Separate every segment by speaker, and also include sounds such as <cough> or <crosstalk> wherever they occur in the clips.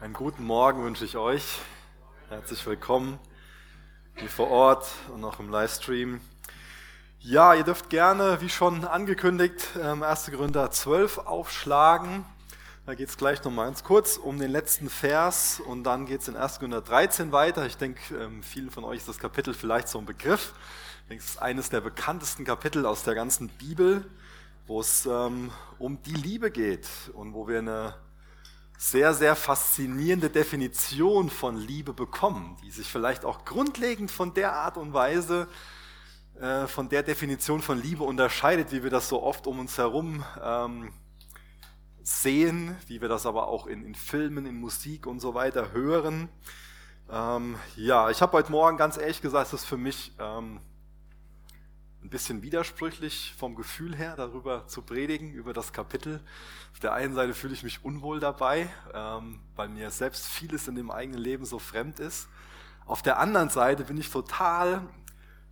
Speaker 1: Einen guten Morgen wünsche ich euch. Herzlich willkommen hier vor Ort und auch im Livestream. Ja, ihr dürft gerne, wie schon angekündigt, 1. Gründer 12 aufschlagen. Da geht es gleich noch mal ganz kurz um den letzten Vers und dann geht es in 1. Gründer 13 weiter. Ich denke, ähm, vielen von euch ist das Kapitel vielleicht so ein Begriff. Ich denke, es ist eines der bekanntesten Kapitel aus der ganzen Bibel, wo es ähm, um die Liebe geht und wo wir eine sehr, sehr faszinierende Definition von Liebe bekommen, die sich vielleicht auch grundlegend von der Art und Weise, äh, von der Definition von Liebe unterscheidet, wie wir das so oft um uns herum ähm, sehen, wie wir das aber auch in, in, Filmen, in Musik und so weiter hören. Ähm, ja, ich habe heute Morgen ganz ehrlich gesagt, es ist für mich ähm, ein bisschen widersprüchlich vom Gefühl her, darüber zu predigen, über das Kapitel. Auf der einen Seite fühle ich mich unwohl dabei, ähm, weil mir selbst vieles in dem eigenen Leben so fremd ist. Auf der anderen Seite bin ich total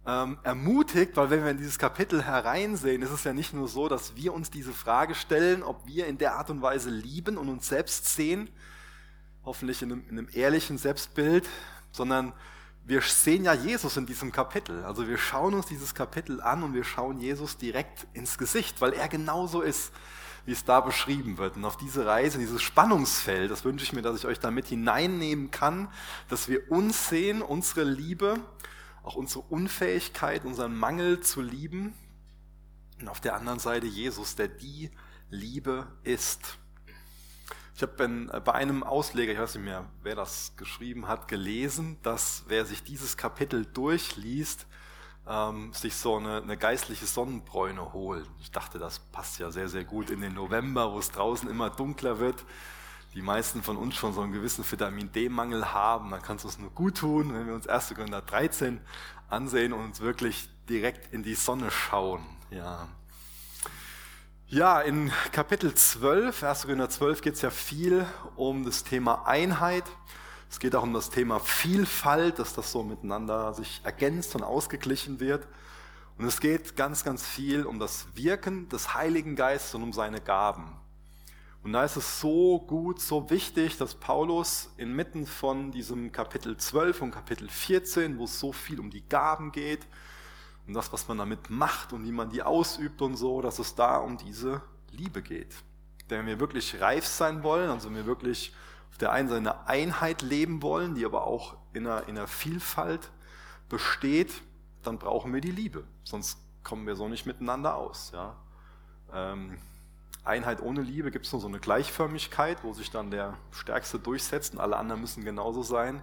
Speaker 1: ähm, ermutigt, weil wenn wir in dieses Kapitel hereinsehen, ist es ja nicht nur so, dass wir uns diese Frage stellen, ob wir in der Art und Weise lieben und uns selbst sehen, hoffentlich in einem, in einem ehrlichen Selbstbild, sondern wir sehen ja Jesus in diesem Kapitel. Also wir schauen uns dieses Kapitel an und wir schauen Jesus direkt ins Gesicht, weil er genauso ist, wie es da beschrieben wird. Und auf diese Reise, dieses Spannungsfeld, das wünsche ich mir, dass ich euch damit hineinnehmen kann, dass wir uns sehen, unsere Liebe, auch unsere Unfähigkeit, unseren Mangel zu lieben. Und auf der anderen Seite Jesus, der die Liebe ist. Ich habe äh, bei einem Ausleger, ich weiß nicht mehr, wer das geschrieben hat, gelesen, dass wer sich dieses Kapitel durchliest, ähm, sich so eine, eine geistliche Sonnenbräune holt. Ich dachte, das passt ja sehr, sehr gut in den November, wo es draußen immer dunkler wird. Die meisten von uns schon so einen gewissen Vitamin D-Mangel haben. Dann kann es uns nur gut tun, wenn wir uns 1. Korinther 13 ansehen und uns wirklich direkt in die Sonne schauen. Ja. Ja, in Kapitel 12, 1. Korinther 12 geht es ja viel um das Thema Einheit. Es geht auch um das Thema Vielfalt, dass das so miteinander sich ergänzt und ausgeglichen wird. Und es geht ganz, ganz viel um das Wirken des Heiligen Geistes und um seine Gaben. Und da ist es so gut, so wichtig, dass Paulus inmitten von diesem Kapitel 12 und Kapitel 14, wo es so viel um die Gaben geht, und das, was man damit macht und wie man die ausübt und so, dass es da um diese Liebe geht. Denn wenn wir wirklich reif sein wollen, also wenn wir wirklich auf der einen Seite eine Einheit leben wollen, die aber auch in einer, in einer Vielfalt besteht, dann brauchen wir die Liebe. Sonst kommen wir so nicht miteinander aus. Ja? Ähm, Einheit ohne Liebe gibt es nur so eine Gleichförmigkeit, wo sich dann der Stärkste durchsetzt und alle anderen müssen genauso sein.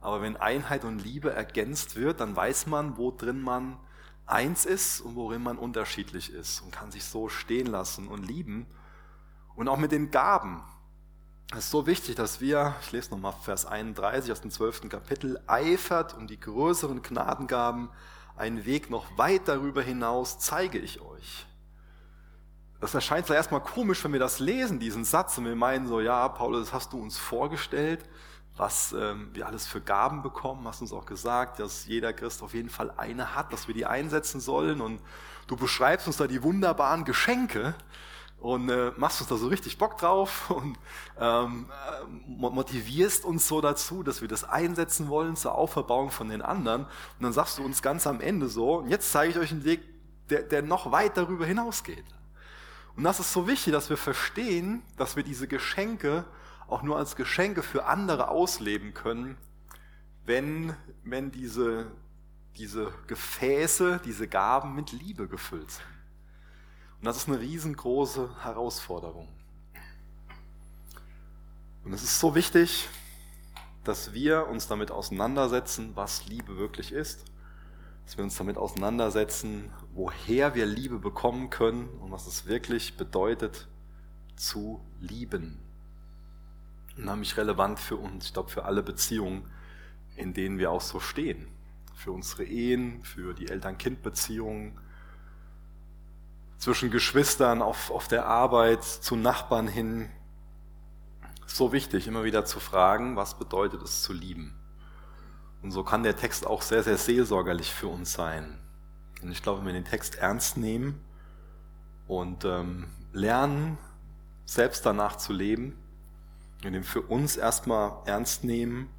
Speaker 1: Aber wenn Einheit und Liebe ergänzt wird, dann weiß man, wo drin man eins ist und worin man unterschiedlich ist und kann sich so stehen lassen und lieben. Und auch mit den Gaben. Es ist so wichtig, dass wir, ich lese nochmal Vers 31 aus dem 12. Kapitel, eifert um die größeren Gnadengaben, einen Weg noch weit darüber hinaus zeige ich euch. Das erscheint zwar erstmal komisch, wenn wir das lesen, diesen Satz, und wir meinen so, ja, Paulus, das hast du uns vorgestellt, was ähm, wir alles für Gaben bekommen, hast uns auch gesagt, dass jeder Christ auf jeden Fall eine hat, dass wir die einsetzen sollen und du beschreibst uns da die wunderbaren Geschenke und äh, machst uns da so richtig Bock drauf <laughs> und ähm, äh, motivierst uns so dazu, dass wir das einsetzen wollen zur Auferbauung von den anderen und dann sagst du uns ganz am Ende so, und jetzt zeige ich euch einen Weg, der, der noch weit darüber hinausgeht. Und das ist so wichtig, dass wir verstehen, dass wir diese Geschenke auch nur als Geschenke für andere ausleben können, wenn, wenn diese, diese Gefäße, diese Gaben mit Liebe gefüllt sind. Und das ist eine riesengroße Herausforderung. Und es ist so wichtig, dass wir uns damit auseinandersetzen, was Liebe wirklich ist. Dass wir uns damit auseinandersetzen, woher wir Liebe bekommen können und was es wirklich bedeutet, zu lieben unheimlich relevant für uns, ich glaube für alle Beziehungen, in denen wir auch so stehen. Für unsere Ehen, für die Eltern-Kind-Beziehungen, zwischen Geschwistern, auf, auf der Arbeit, zu Nachbarn hin. So wichtig, immer wieder zu fragen, was bedeutet es zu lieben. Und so kann der Text auch sehr, sehr seelsorgerlich für uns sein. Und ich glaube, wenn wir den Text ernst nehmen und ähm, lernen, selbst danach zu leben, wenn wir ihn für uns erstmal ernst nehmen,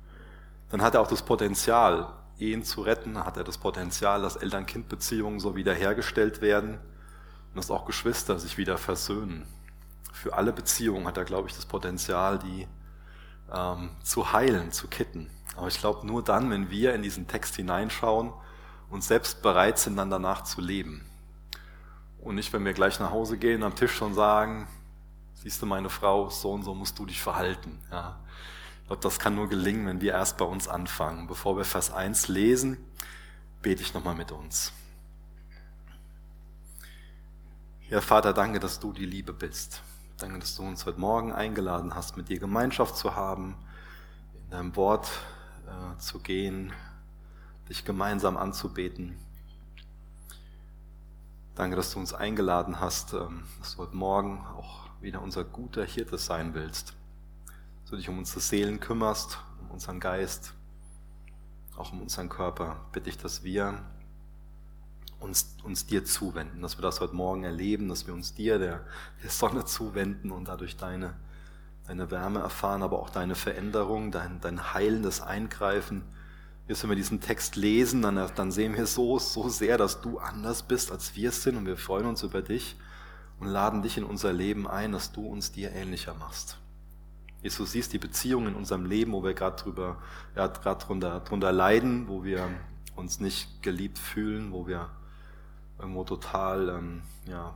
Speaker 1: dann hat er auch das Potenzial, Ehen zu retten, hat er das Potenzial, dass Eltern-Kind-Beziehungen so wiederhergestellt werden und dass auch Geschwister sich wieder versöhnen. Für alle Beziehungen hat er, glaube ich, das Potenzial, die ähm, zu heilen, zu kitten. Aber ich glaube, nur dann, wenn wir in diesen Text hineinschauen und selbst bereit sind, dann danach zu leben. Und nicht, wenn wir gleich nach Hause gehen, am Tisch schon sagen, siehst du meine Frau, so und so musst du dich verhalten. Ja. Ich glaube, das kann nur gelingen, wenn wir erst bei uns anfangen. Bevor wir Vers 1 lesen, bete ich nochmal mit uns. Ja, Vater, danke, dass du die Liebe bist. Danke, dass du uns heute Morgen eingeladen hast, mit dir Gemeinschaft zu haben, in deinem Wort äh, zu gehen, dich gemeinsam anzubeten. Danke, dass du uns eingeladen hast, ähm, dass du heute Morgen auch wieder unser guter Hirte sein willst. Dass du dich um unsere Seelen kümmerst, um unseren Geist, auch um unseren Körper. Bitte ich, dass wir uns, uns dir zuwenden, dass wir das heute Morgen erleben, dass wir uns dir, der, der Sonne, zuwenden und dadurch deine, deine Wärme erfahren, aber auch deine Veränderung, dein, dein heilendes Eingreifen. Jetzt, wenn wir diesen Text lesen, dann, dann sehen wir so, so sehr, dass du anders bist, als wir es sind und wir freuen uns über dich und laden dich in unser Leben ein, dass du uns dir ähnlicher machst. Jesus, siehst die Beziehungen in unserem Leben, wo wir gerade drüber, ja, gerade drunter, drunter leiden, wo wir uns nicht geliebt fühlen, wo wir irgendwo total ähm, ja,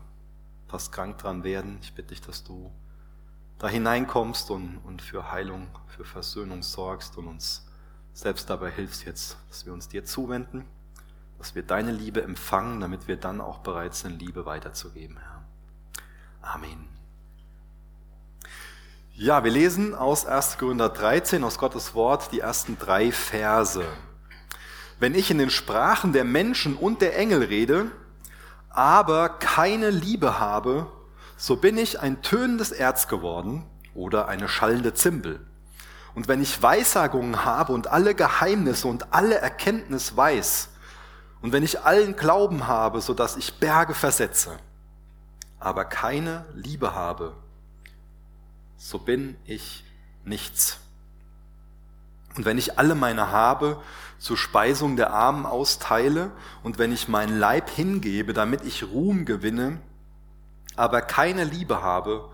Speaker 1: fast krank dran werden. Ich bitte dich, dass du da hineinkommst und, und für Heilung, für Versöhnung sorgst und uns selbst dabei hilfst jetzt, dass wir uns dir zuwenden, dass wir deine Liebe empfangen, damit wir dann auch bereit sind, Liebe weiterzugeben, Herr. Amen. Ja, wir lesen aus 1. Korinther 13, aus Gottes Wort, die ersten drei Verse. Wenn ich in den Sprachen der Menschen und der Engel rede, aber keine Liebe habe, so bin ich ein tönendes Erz geworden oder eine schallende Zimbel. Und wenn ich Weissagungen habe und alle Geheimnisse und alle Erkenntnis weiß, und wenn ich allen Glauben habe, so dass ich Berge versetze, aber keine Liebe habe, so bin ich nichts. Und wenn ich alle meine Habe zur Speisung der Armen austeile und wenn ich meinen Leib hingebe, damit ich Ruhm gewinne, aber keine Liebe habe,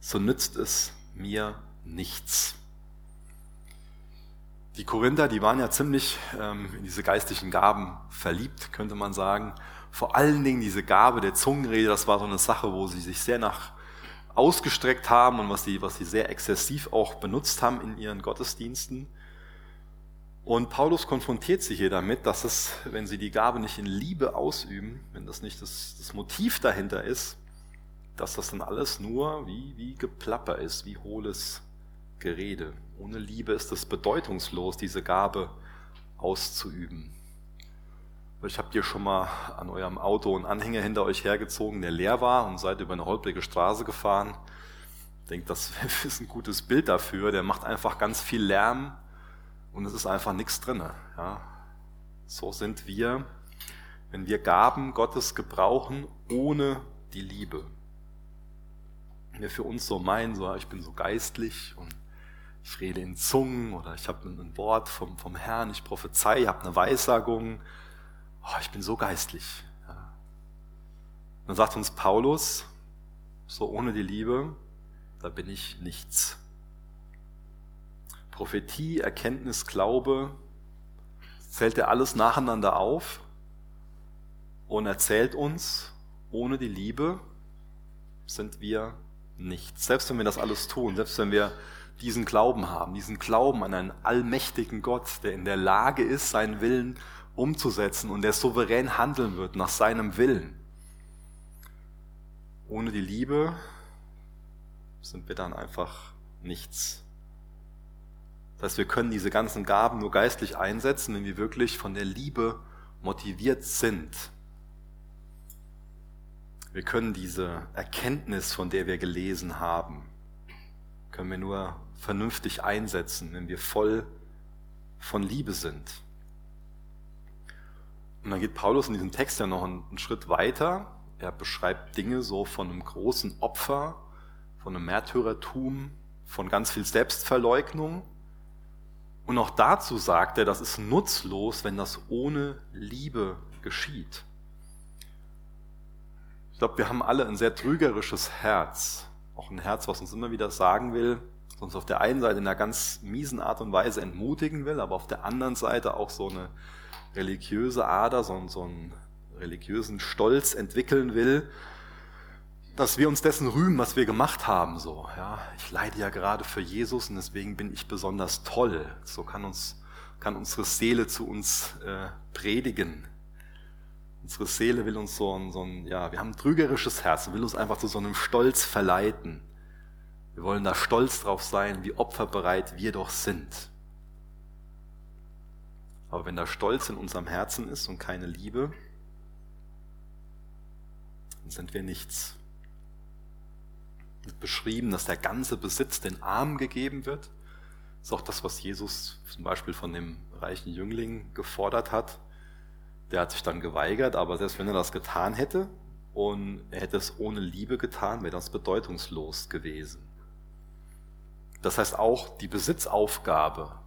Speaker 1: so nützt es mir nichts. Die Korinther, die waren ja ziemlich ähm, in diese geistlichen Gaben verliebt, könnte man sagen. Vor allen Dingen diese Gabe der Zungenrede, das war so eine Sache, wo sie sich sehr nach ausgestreckt haben und was sie, was sie sehr exzessiv auch benutzt haben in ihren Gottesdiensten. Und Paulus konfrontiert sie hier damit, dass es, wenn sie die Gabe nicht in Liebe ausüben, wenn das nicht das, das Motiv dahinter ist, dass das dann alles nur wie, wie Geplapper ist, wie hohles Gerede. Ohne Liebe ist es bedeutungslos, diese Gabe auszuüben. Ich habe dir schon mal an eurem Auto einen Anhänger hinter euch hergezogen, der leer war und seid über eine holprige Straße gefahren. Ich denke, das <laughs> ist ein gutes Bild dafür. Der macht einfach ganz viel Lärm und es ist einfach nichts drin. Ja. So sind wir, wenn wir Gaben Gottes gebrauchen ohne die Liebe. Wenn wir für uns so meinen, so, ich bin so geistlich und ich rede in Zungen oder ich habe ein Wort vom, vom Herrn, ich prophezei, ich habe eine Weissagung, oh, ich bin so geistlich. Ja. Dann sagt uns Paulus, so ohne die Liebe, da bin ich nichts. Prophetie, Erkenntnis, Glaube, zählt er alles nacheinander auf und erzählt uns, ohne die Liebe sind wir nichts. Selbst wenn wir das alles tun, selbst wenn wir diesen Glauben haben, diesen Glauben an einen allmächtigen Gott, der in der Lage ist, seinen Willen umzusetzen und der souverän handeln wird nach seinem Willen. Ohne die Liebe sind wir dann einfach nichts. Das heißt, wir können diese ganzen Gaben nur geistlich einsetzen, wenn wir wirklich von der Liebe motiviert sind. Wir können diese Erkenntnis, von der wir gelesen haben, können wir nur vernünftig einsetzen, wenn wir voll von Liebe sind. Und dann geht Paulus in diesem Text ja noch einen, Schritt weiter. Er beschreibt Dinge so von einem großen Opfer, von einem Märtyrertum, von ganz viel Selbstverleugnung. Und auch dazu sagt er, das ist nutzlos, wenn das ohne Liebe geschieht. Ich glaube, wir haben alle ein sehr trügerisches Herz. Auch ein Herz, was uns immer wieder sagen will, was uns auf der einen Seite in einer ganz miesen Art und Weise entmutigen will, aber auf der anderen Seite auch so eine religiöse Ader, so, so einen religiösen Stolz entwickeln will, dass wir uns dessen rühmen, was wir gemacht haben. So, ja, ich leide ja gerade für Jesus und deswegen bin ich besonders toll. So kann uns kann unsere Seele zu uns äh, predigen. Unsere Seele will uns so ein, so ein, ja, wir haben ein trügerisches Herz und will uns einfach zu so einem Stolz verleiten. Wir wollen da stolz drauf sein, wie opferbereit wir doch sind. Aber wenn da Stolz in unserem Herzen ist und keine Liebe, dann sind wir nichts. Wird beschrieben, dass der ganze Besitz den Armen gegeben wird. Das ist auch das, was Jesus zum Beispiel von dem reichen Jüngling gefordert hat. Der hat sich dann geweigert, aber selbst wenn er das getan hätte und er hätte es ohne Liebe getan, wäre das bedeutungslos gewesen. Das heißt auch die Besitzaufgabe,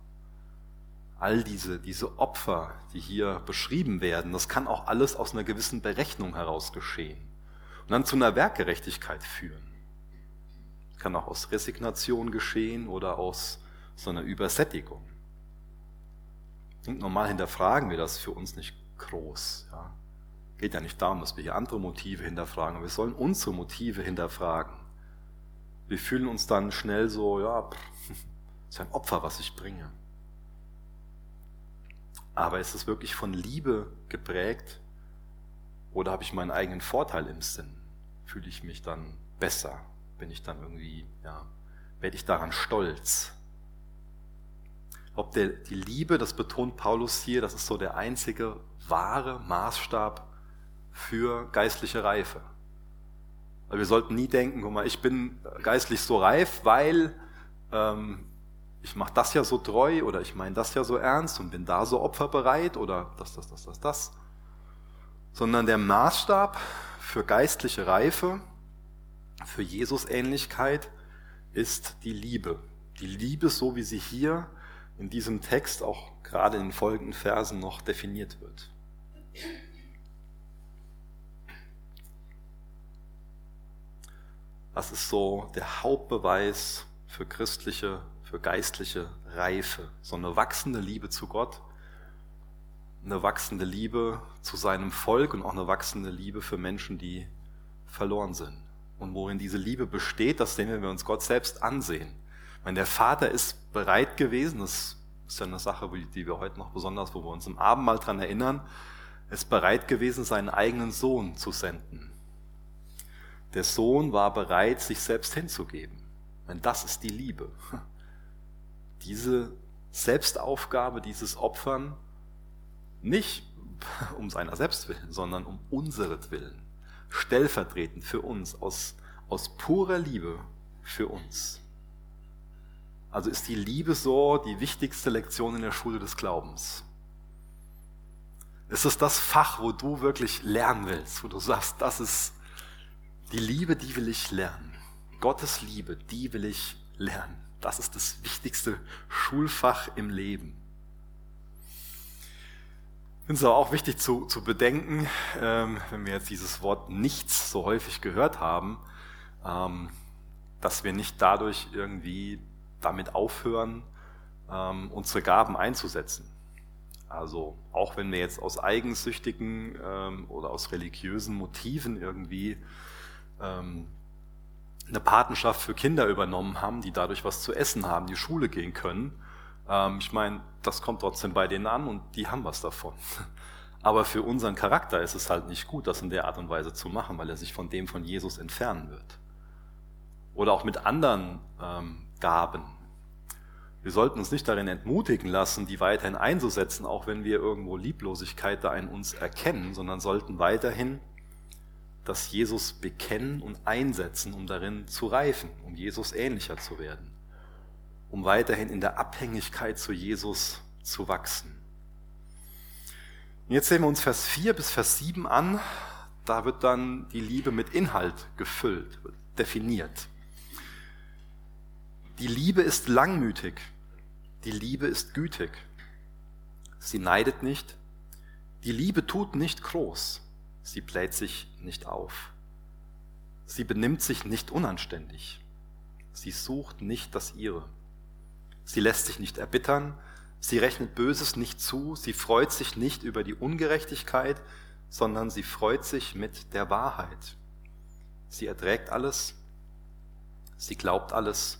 Speaker 1: all diese, diese Opfer, die hier beschrieben werden, das kann auch alles aus einer gewissen Berechnung heraus geschehen und dann zu einer Werkgerechtigkeit führen. Das kann auch aus Resignation geschehen oder aus so einer Übersättigung. Und normal hinterfragen wir das für uns nicht groß. Ja. Geht ja nicht darum, dass wir hier andere Motive hinterfragen, wir sollen unsere Motive hinterfragen. Wir fühlen uns dann schnell so, ja, das <laughs> ist ein Opfer, was ich bringe. Aber ist es wirklich von Liebe geprägt oder habe ich meinen eigenen Vorteil im Sinn? Fühle ich mich dann besser? Bin ich dann irgendwie, ja, werde ich daran stolz? Ob der, die Liebe, das betont Paulus hier, das ist so der einzige wahre Maßstab für geistliche Reife. Wir sollten nie denken, guck mal, ich bin geistlich so reif, weil ähm, ich mache das ja so treu oder ich meine das ja so ernst und bin da so opferbereit oder das, das, das, das, das. Sondern der Maßstab für geistliche Reife, für Jesus-Ähnlichkeit ist die Liebe. Die Liebe, so wie sie hier in diesem Text auch gerade in den folgenden Versen noch definiert wird. Das ist so der Hauptbeweis für christliche, für geistliche Reife. So eine wachsende Liebe zu Gott, eine wachsende Liebe zu seinem Volk und auch eine wachsende Liebe für Menschen, die verloren sind. Und worin diese Liebe besteht, das sehen wir, wenn wir uns Gott selbst ansehen. Wenn der Vater ist bereit gewesen, das ist ja eine Sache, die wir heute noch besonders, wo wir uns im Abendmahl dran erinnern, ist bereit gewesen, seinen eigenen Sohn zu senden. Der Sohn war bereit, sich selbst hinzugeben. Denn das ist die Liebe. Diese Selbstaufgabe, dieses Opfern, nicht um seiner selbst willen, sondern um unseretwillen. Stellvertretend für uns, aus, aus purer Liebe für uns. Also ist die Liebe so die wichtigste Lektion in der Schule des Glaubens. Ist es das Fach, wo du wirklich lernen willst, wo du sagst, das ist die Liebe, die will ich lernen. Gottes Liebe, die will ich lernen. Das ist das wichtigste Schulfach im Leben. Ich finde es aber auch wichtig zu, zu bedenken, ähm, wenn wir jetzt dieses Wort nichts so häufig gehört haben, ähm, dass wir nicht dadurch irgendwie damit aufhören, ähm, unsere Gaben einzusetzen. Also auch wenn wir jetzt aus eigensüchtigen ähm, oder aus religiösen Motiven irgendwie ähm, eine Patenschaft für Kinder übernommen haben, die dadurch was zu essen haben, die Schule gehen können. Ähm, ich meine, das kommt trotzdem bei denen an und die haben was davon. <laughs> Aber für unseren Charakter ist es halt nicht gut, das in der Art und Weise zu machen, weil er sich von dem von Jesus entfernen wird. Oder auch mit anderen ähm, Gaben, wir sollten uns nicht darin entmutigen lassen, die weiterhin einzusetzen, auch wenn wir irgendwo Lieblosigkeit da in uns erkennen, sondern sollten weiterhin das Jesus bekennen und einsetzen, um darin zu reifen, um Jesus ähnlicher zu werden, um weiterhin in der Abhängigkeit zu Jesus zu wachsen. Und jetzt sehen wir uns Vers 4 bis Vers 7 an. Da wird dann die Liebe mit Inhalt gefüllt, definiert. Die Liebe ist langmütig. Die Liebe ist gütig. Sie neidet nicht. Die Liebe tut nicht groß. Sie bläht sich nicht auf. Sie benimmt sich nicht unanständig. Sie sucht nicht das ihre. Sie lässt sich nicht erbittern. Sie rechnet Böses nicht zu. Sie freut sich nicht über die Ungerechtigkeit, sondern sie freut sich mit der Wahrheit. Sie erträgt alles. Sie glaubt alles.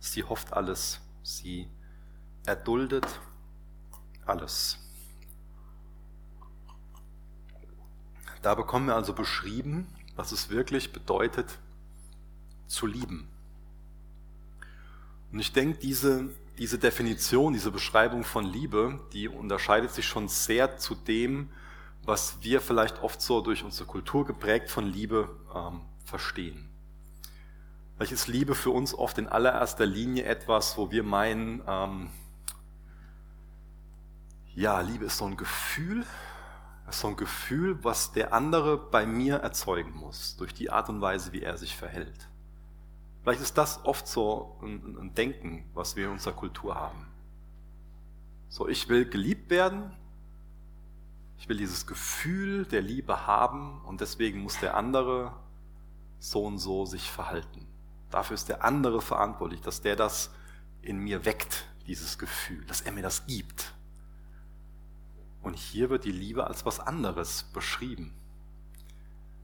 Speaker 1: Sie hofft alles. Sie erduldet alles. Da bekommen wir also beschrieben, was es wirklich bedeutet, zu lieben. Und ich denke, diese, diese Definition, diese Beschreibung von Liebe, die unterscheidet sich schon sehr zu dem, was wir vielleicht oft so durch unsere Kultur geprägt von Liebe ähm, verstehen. Vielleicht ist Liebe für uns oft in allererster Linie etwas, wo wir meinen, ähm, ja, Liebe ist so ein Gefühl, ist so ein Gefühl, was der andere bei mir erzeugen muss, durch die Art und Weise, wie er sich verhält. Vielleicht ist das oft so ein, ein Denken, was wir in unserer Kultur haben. So, ich will geliebt werden, ich will dieses Gefühl der Liebe haben und deswegen muss der andere so und so sich verhalten. Dafür ist der andere verantwortlich, dass der das in mir weckt, dieses Gefühl, dass er mir das gibt. Und hier wird die Liebe als was anderes beschrieben.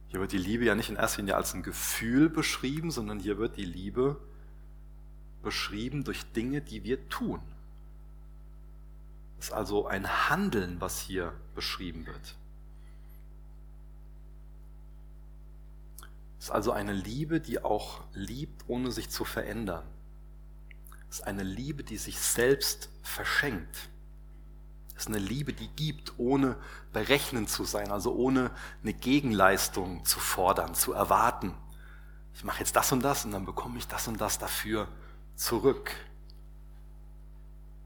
Speaker 1: Hier wird die Liebe ja nicht in erster Linie als ein Gefühl beschrieben, sondern hier wird die Liebe beschrieben durch Dinge, die wir tun. Es ist also ein Handeln, was hier beschrieben wird. Es ist also eine Liebe, die auch liebt, ohne sich zu verändern. Es ist eine Liebe, die sich selbst verschenkt. Es ist eine Liebe, die gibt, ohne berechnend zu sein, also ohne eine Gegenleistung zu fordern, zu erwarten. Ich mache jetzt das und das und dann bekomme ich das und das dafür zurück.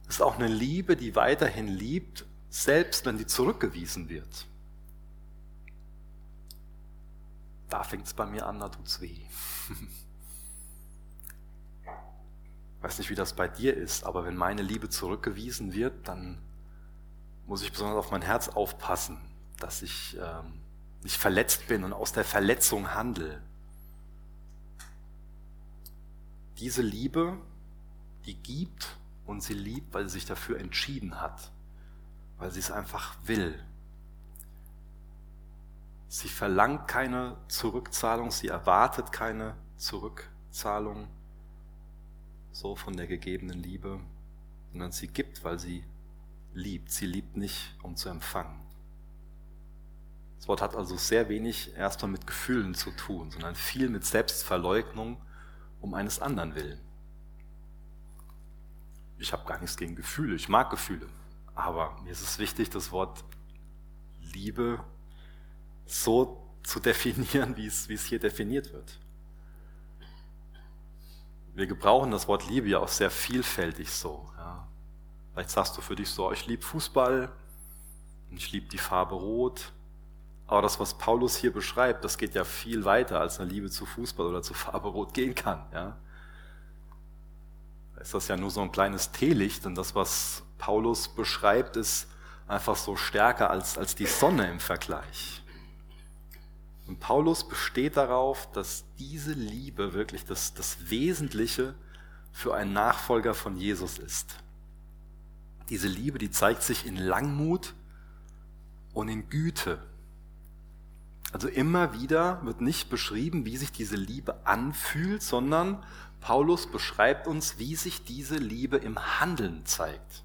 Speaker 1: Es ist auch eine Liebe, die weiterhin liebt, selbst wenn die zurückgewiesen wird. Da fängt es bei mir an, da tut es weh. <laughs> Ich weiß nicht, wie das bei dir ist, aber wenn meine Liebe zurückgewiesen wird, dann muss ich besonders auf mein Herz aufpassen, dass ich ähm, nicht verletzt bin und aus der Verletzung handle. Diese Liebe, die gibt und sie liebt, weil sie sich dafür entschieden hat, weil sie es einfach will. Sie verlangt keine Zurückzahlung, sie erwartet keine Zurückzahlung so von der gegebenen Liebe, sondern sie gibt, weil sie liebt. Sie liebt nicht, um zu empfangen. Das Wort hat also sehr wenig erstmal mit Gefühlen zu tun, sondern viel mit Selbstverleugnung um eines anderen willen. Ich habe gar nichts gegen Gefühle, ich mag Gefühle, aber mir ist es wichtig, das Wort Liebe so zu <laughs> definieren, wie es, wie es hier definiert wird. Wir gebrauchen das Wort Liebe ja auch sehr vielfältig so. Vielleicht sagst du für dich so, ich liebe Fußball und ich liebe die Farbe Rot. Aber das, was Paulus hier beschreibt, das geht ja viel weiter, als eine Liebe zu Fußball oder zu Farbe Rot gehen kann. Ja? Ist das ja nur so ein kleines Teelicht und das, was Paulus beschreibt, ist einfach so stärker als, als die Sonne im Vergleich. Und Paulus besteht darauf, dass diese Liebe wirklich das, das Wesentliche für einen Nachfolger von Jesus ist. Diese Liebe, die zeigt sich in Langmut und in Güte. Also immer wieder wird nicht beschrieben, wie sich diese Liebe anfühlt, sondern Paulus beschreibt uns, wie sich diese Liebe im Handeln zeigt,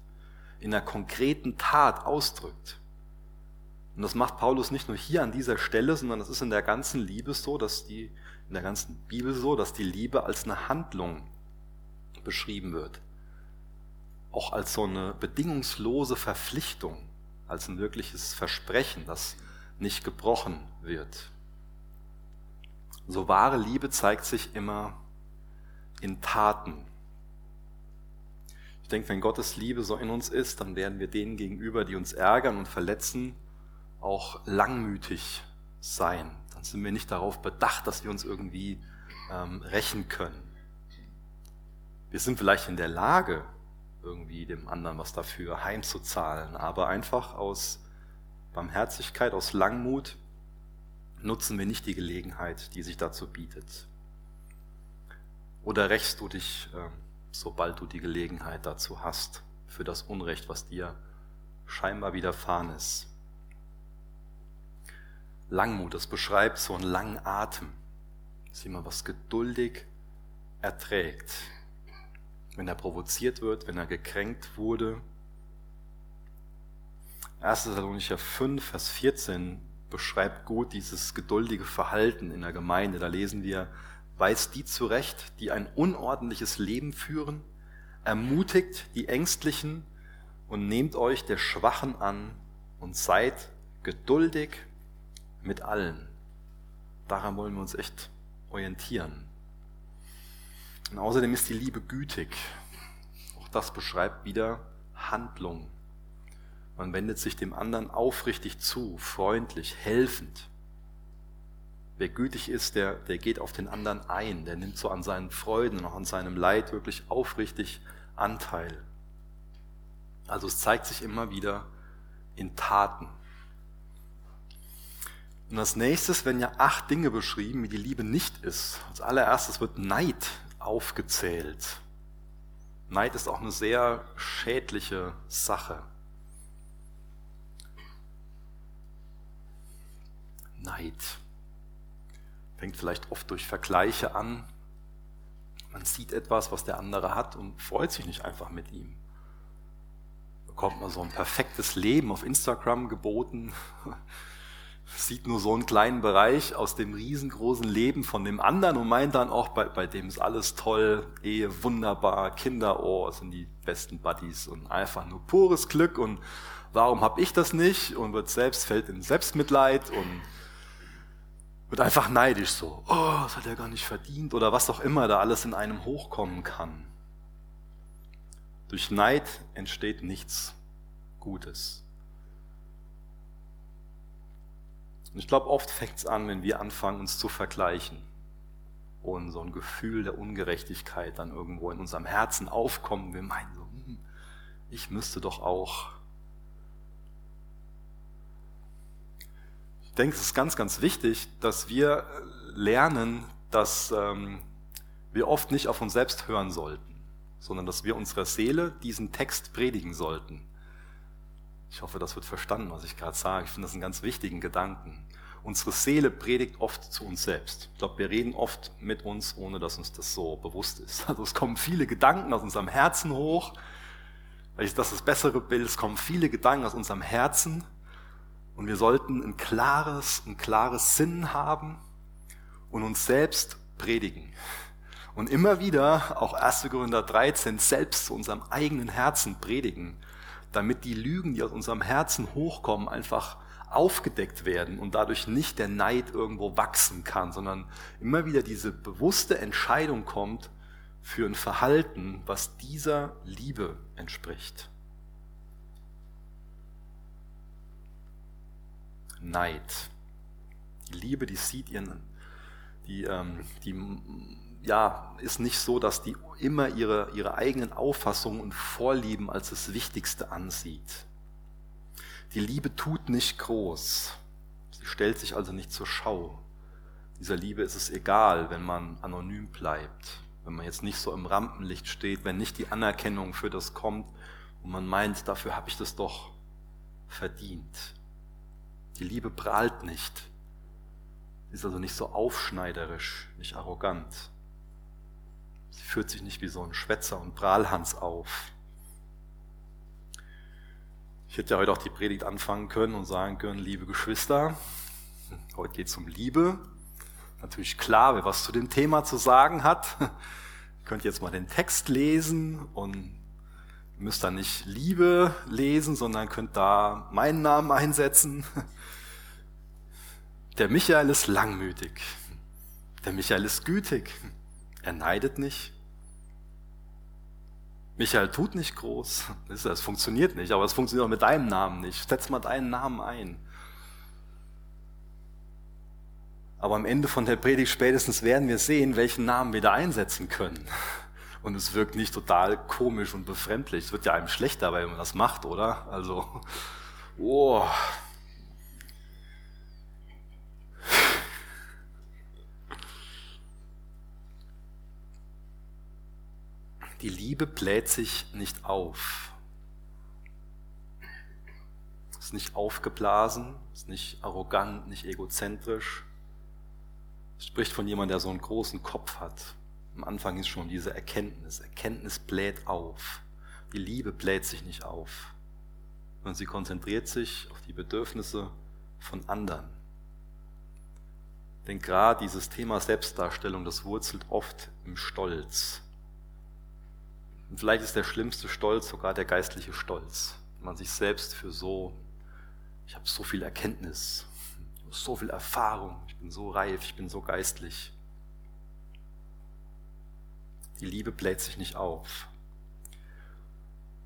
Speaker 1: in einer konkreten Tat ausdrückt. Und das macht Paulus nicht nur hier an dieser Stelle, sondern das ist in der ganzen Liebe so, dass die, in der ganzen Bibel so, dass die Liebe als eine Handlung beschrieben wird auch als so eine bedingungslose Verpflichtung, als ein wirkliches Versprechen, das nicht gebrochen wird. So wahre Liebe zeigt sich immer in Taten. Ich denke, wenn Gottes Liebe so in uns ist, dann werden wir denen gegenüber, die uns ärgern und verletzen, auch langmütig sein. Dann sind wir nicht darauf bedacht, dass wir uns irgendwie ähm, rächen können. Wir sind vielleicht in der Lage, irgendwie dem anderen was dafür heimzuzahlen, aber einfach aus Barmherzigkeit, aus Langmut nutzen wir nicht die Gelegenheit, die sich dazu bietet. Oder rächst du dich, ähm, sobald du die Gelegenheit dazu hast, für das Unrecht, was dir scheinbar widerfahren ist. Langmut, das beschreibt so einen langen Atem, dass jemand was geduldig erträgt, wenn er provoziert wird, wenn er gekränkt wurde. 1. Thessalonicher 5, Vers 14 beschreibt gut dieses geduldige Verhalten in der Gemeinde. Da lesen wir, weist die zurecht, die ein unordentliches Leben führen, ermutigt die Ängstlichen und nehmt euch der Schwachen an und seid geduldig mit allen. Daran wollen wir uns echt orientieren. Und außerdem ist die Liebe gütig. Auch das beschreibt wieder Handlung. Man wendet sich dem anderen aufrichtig zu, freundlich, helfend. Wer gütig ist, der, der geht auf den anderen ein, der nimmt so an seinen Freuden und auch an seinem Leid wirklich aufrichtig Anteil. Also es zeigt sich immer wieder in Taten. Und als nächstes werden ja acht Dinge beschrieben, wie die Liebe nicht ist. Als allererstes wird Neid aufgezählt. Neid ist auch eine sehr schädliche Sache. Neid fängt vielleicht oft durch Vergleiche an. Man sieht etwas, was der andere hat und freut sich nicht einfach mit ihm. Bekommt man so ein perfektes Leben auf Instagram geboten, <laughs> sieht nur so einen kleinen Bereich aus dem riesengroßen Leben von dem anderen und meint dann auch, bei, bei dem ist alles toll, Ehe wunderbar, Kinder, oh, sind die besten Buddies und einfach nur pures Glück und warum habe ich das nicht und wird selbst, fällt in Selbstmitleid und wird einfach neidisch so, oh, das hat er gar nicht verdient oder was auch immer da alles in einem hochkommen kann. Durch Neid entsteht nichts Gutes. Und ich glaube, oft fängt es an, wenn wir anfangen, uns zu vergleichen und so ein Gefühl der Ungerechtigkeit dann irgendwo in unserem Herzen aufkommen. Wir meinen so, hm, ich müsste doch auch denke, es ist ganz, ganz wichtig, dass wir lernen, dass ähm, wir oft nicht auf uns selbst hören sollten, sondern dass wir unserer Seele diesen Text predigen sollten. Ich hoffe, das wird verstanden, was ich gerade sage. Ich finde das einen ganz wichtigen Gedanken. Unsere Seele predigt oft zu uns selbst. Ich glaube, wir reden oft mit uns, ohne dass uns das so bewusst ist. Also es kommen viele Gedanken aus unserem Herzen hoch. Das ist das bessere Bild. Es kommen viele Gedanken aus unserem Herzen und wir sollten ein klares, ein klares Sinn haben und uns selbst predigen. Und immer wieder, auch 1. Korinther 13, selbst zu unserem eigenen Herzen predigen, damit die Lügen, die aus unserem Herzen hochkommen, einfach aufgedeckt werden und dadurch nicht der Neid irgendwo wachsen kann, sondern immer wieder diese bewusste Entscheidung kommt für ein Verhalten, was dieser Liebe entspricht. Neid. Die Liebe, die sieht ihren, die, ähm, die ja, ist nicht so, dass die immer ihre, ihre eigenen Auffassungen und Vorlieben als das Wichtigste ansieht. Die Liebe tut nicht groß. Sie stellt sich also nicht zur Schau. Dieser Liebe ist es egal, wenn man anonym bleibt, wenn man jetzt nicht so im Rampenlicht steht, wenn nicht die Anerkennung für das kommt und man meint, dafür habe ich das doch verdient. Die Liebe prahlt nicht, ist also nicht so aufschneiderisch, nicht arrogant. Sie führt sich nicht wie so ein Schwätzer und Prahlhans auf. Ich hätte ja heute auch die Predigt anfangen können und sagen können, liebe Geschwister, heute geht es um Liebe. Natürlich klar, wer was zu dem Thema zu sagen hat. <laughs> Ihr könnt jetzt mal den Text lesen und müsst da nicht Liebe lesen, sondern könnt da meinen Namen einsetzen. Der Michael ist langmütig. Der Michael ist gütig. Er neidet nicht. Michael tut nicht groß. <laughs> Das funktioniert nicht, aber es funktioniert auch mit deinem Namen nicht. Setz mal deinen Namen ein. Aber am Ende von der Predigt spätestens werden wir sehen, welchen Namen wir da einsetzen können. <laughs> Und es wirkt nicht total komisch und befremdlich. Es wird ja einem schlecht dabei, wenn man das macht, oder? Also, oh. Die Liebe bläht sich nicht auf. Ist nicht aufgeblasen, ist nicht arrogant, nicht egozentrisch. Es spricht von jemandem, der so einen großen Kopf hat. Am Anfang ist schon diese Erkenntnis. Erkenntnis bläht auf. Die Liebe bläht sich nicht auf. Und sie konzentriert sich auf die Bedürfnisse von anderen. Denn gerade dieses Thema Selbstdarstellung, das wurzelt oft im Stolz. Und vielleicht ist der schlimmste Stolz sogar der geistliche Stolz. Wenn man sich selbst für so, ich habe so viel Erkenntnis, so viel Erfahrung, ich bin so reif, ich bin so geistlich. Die Liebe bläht sich nicht auf.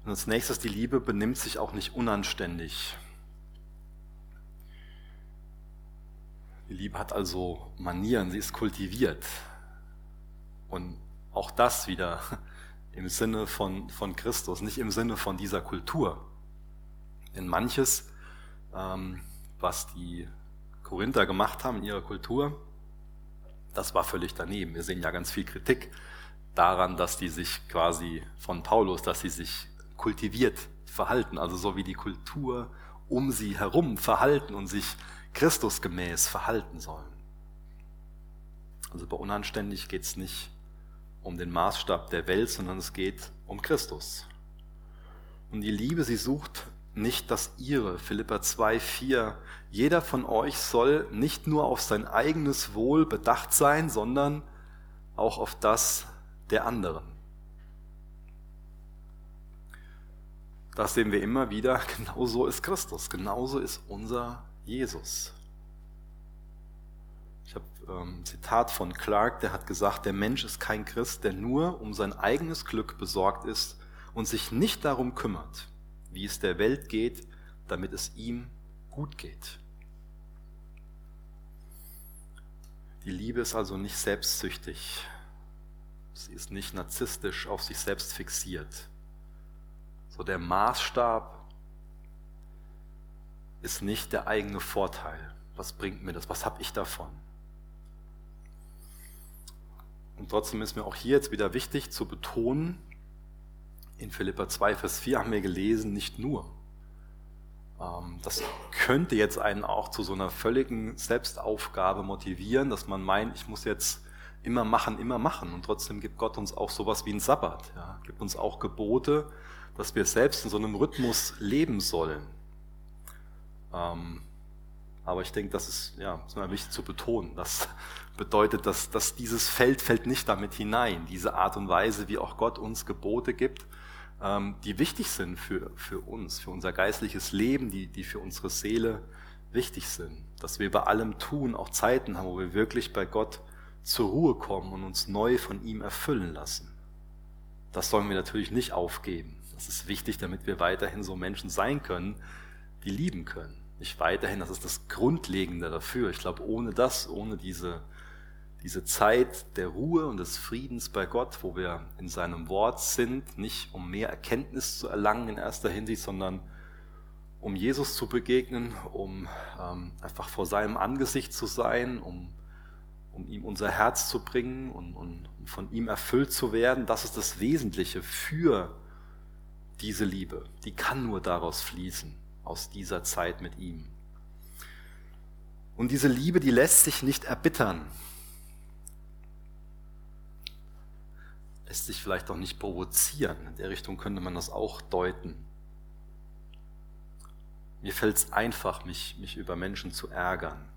Speaker 1: Und als nächstes, die Liebe benimmt sich auch nicht unanständig. Die Liebe hat also Manieren, sie ist kultiviert. Und auch das wieder im Sinne von, von Christus, nicht im Sinne von dieser Kultur. Denn manches, ähm, was die Korinther gemacht haben in ihrer Kultur, das war völlig daneben. Wir sehen ja ganz viel Kritik daran, dass die sich quasi von Paulus, dass sie sich kultiviert verhalten, also so wie die Kultur um sie herum verhalten und sich Christusgemäß verhalten sollen. Also bei unanständig geht es nicht um den Maßstab der Welt, sondern es geht um Christus. Und die Liebe, sie sucht nicht das ihre. Philippa 2, 4. Jeder von euch soll nicht nur auf sein eigenes Wohl bedacht sein, sondern auch auf das der anderen. Das sehen wir immer wieder. <laughs> Genauso ist Christus. Genauso ist unser Jesus. Ähm, Zitat von Clark, der hat gesagt, der Mensch ist kein Christ, der nur um sein eigenes Glück besorgt ist und sich nicht darum kümmert, wie es der Welt geht, damit es ihm gut geht. Die Liebe ist also nicht selbstsüchtig. Sie ist nicht narzisstisch auf sich selbst fixiert. So der Maßstab ist nicht der eigene Vorteil. Was bringt mir das? Was habe ich davon? Und trotzdem ist mir auch hier jetzt wieder wichtig zu betonen, in Philippa 2, Vers 4 haben wir gelesen, nicht nur. Ähm, das könnte jetzt einen auch zu so einer völligen Selbstaufgabe motivieren, dass man meint, ich muss jetzt immer machen, immer machen. Und trotzdem gibt Gott uns auch sowas wie einen Sabbat. Ja? Gibt uns auch Gebote, dass wir selbst in so einem Rhythmus leben sollen. Ähm, aber ich denke, das ist, ja, ist mir wichtig zu betonen. Das <laughs> bedeutet, dass, dass dieses Feld fällt nicht damit hinein, diese Art und Weise, wie auch Gott uns Gebote gibt, ähm, die wichtig sind für, für uns, für unser geistliches Leben, die, die für unsere Seele wichtig sind. Dass wir bei allem Tun auch Zeiten haben, wo wir wirklich bei Gott zur Ruhe kommen und uns neu von ihm erfüllen lassen. Das sollen wir natürlich nicht aufgeben. Das ist wichtig, damit wir weiterhin so Menschen sein können, die lieben können nicht weiterhin. Das ist das Grundlegende dafür. Ich glaube, ohne das, ohne diese, diese Zeit der Ruhe und des Friedens bei Gott, wo wir in seinem Wort sind, nicht um mehr Erkenntnis zu erlangen in erster Hinsicht, sondern um Jesus zu begegnen, um ähm, einfach vor seinem Angesicht zu sein, um, um ihm unser Herz zu bringen und, und von ihm erfüllt zu werden. Das ist das Wesentliche für diese Liebe. Die kann nur daraus fließen aus dieser Zeit mit ihm. Und diese Liebe, die lässt sich nicht erbittern. Lässt sich vielleicht auch nicht provozieren. In der Richtung könnte man das auch deuten. Mir fällt es einfach, mich, mich über Menschen zu ärgern.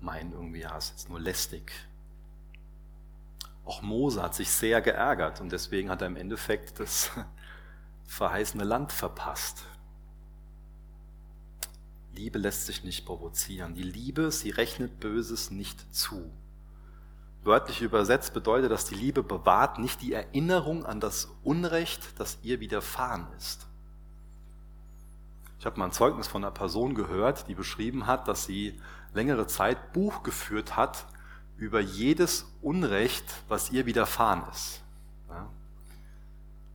Speaker 1: Mein irgendwie, ja, ist jetzt nur lästig. Auch Mose hat sich sehr geärgert und deswegen hat er im Endeffekt das <laughs> verheißene Land verpasst. Liebe lässt sich nicht provozieren. Die Liebe, sie rechnet Böses nicht zu. Wörtlich übersetzt bedeutet das, die Liebe bewahrt nicht die Erinnerung an das Unrecht, das ihr widerfahren ist. Ich habe mal ein Zeugnis von einer Person gehört, die beschrieben hat, dass sie längere Zeit Buch geführt hat über jedes Unrecht, was ihr widerfahren ist.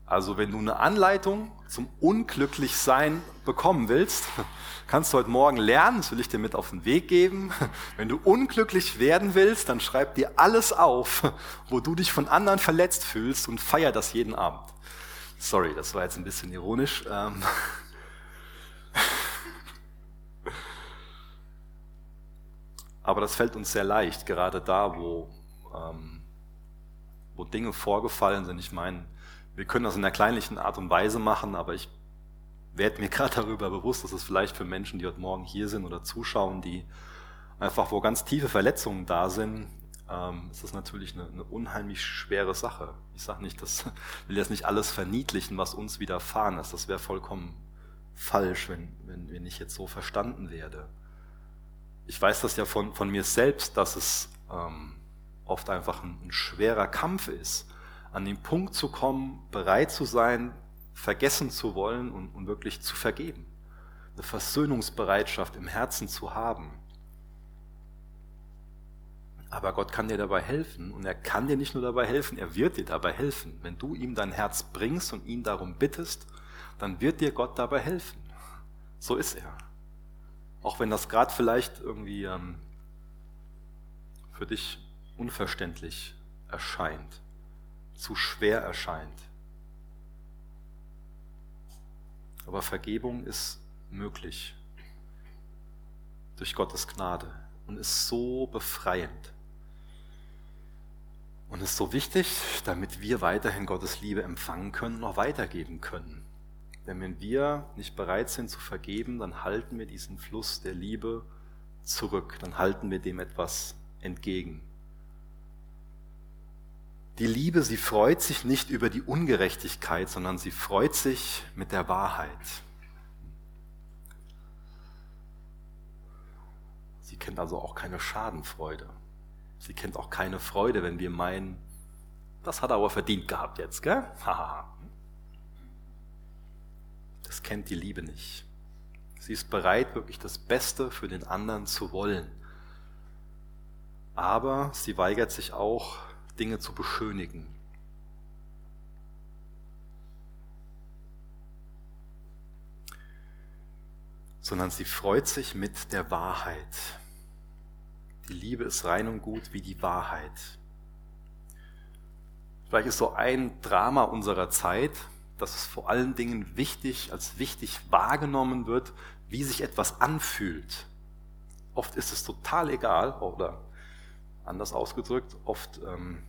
Speaker 1: Also wenn du eine Anleitung zum Unglücklichsein bekommen willst, <laughs> kannst du heute Morgen lernen, das will ich dir mit auf den Weg geben. <laughs> Wenn du unglücklich werden willst, dann schreib dir alles auf, <laughs> wo du dich von anderen verletzt fühlst und feier das jeden Abend. Sorry, das war jetzt ein bisschen ironisch. Ähm. Aber das fällt uns sehr leicht, gerade da, wo, ähm, wo Dinge vorgefallen sind. Ich meine, wir können das in einer kleinlichen Art und Weise machen, aber ich werde mir <laughs> gerade darüber bewusst, dass es vielleicht für Menschen, die heute Morgen hier sind oder zuschauen, die einfach, wo ganz tiefe Verletzungen da sind, ähm, ist das natürlich eine, eine unheimlich schwere Sache. Ich sage nicht, das <laughs> will jetzt nicht alles verniedlichen, was uns widerfahren ist. Das wäre vollkommen falsch, wenn, wenn, wenn ich jetzt so verstanden werde. Ich weiß das ja von, von mir selbst, dass es ähm, oft einfach ein, ein schwerer Kampf ist an den Punkt zu kommen, bereit zu sein, vergessen zu wollen und, und wirklich zu vergeben. Eine Versöhnungsbereitschaft im Herzen zu haben. Aber Gott kann dir dabei helfen und er kann dir nicht nur dabei helfen, er wird dir dabei helfen. Wenn du ihm dein Herz bringst und ihn darum bittest, dann wird dir Gott dabei helfen. So ist er. Auch wenn das gerade vielleicht irgendwie ähm, für dich unverständlich erscheint zu schwer erscheint. Aber Vergebung ist möglich durch Gottes Gnade und ist so befreiend. Und ist so wichtig, damit wir weiterhin Gottes Liebe empfangen können und auch weitergeben können. Denn wenn wir nicht bereit sind zu vergeben, dann halten wir diesen Fluss der Liebe zurück, dann halten wir dem etwas entgegen. Die Liebe, sie freut sich nicht über die Ungerechtigkeit, sondern sie freut sich mit der Wahrheit. Sie kennt also auch keine Schadenfreude. Sie kennt auch keine Freude, wenn wir meinen, das hat er aber verdient gehabt jetzt, gell? <laughs> das kennt die Liebe nicht. Sie ist bereit, wirklich das Beste für den anderen zu wollen. Aber sie weigert sich auch, Dinge zu beschönigen. Sondern sie freut sich mit der Wahrheit. Die Liebe ist rein und gut wie die Wahrheit. Vielleicht ist so ein Drama unserer Zeit, dass es vor allen Dingen wichtig, als wichtig wahrgenommen wird, wie sich etwas anfühlt. Oft ist es total egal, oder anders ausgedrückt, oft ähm,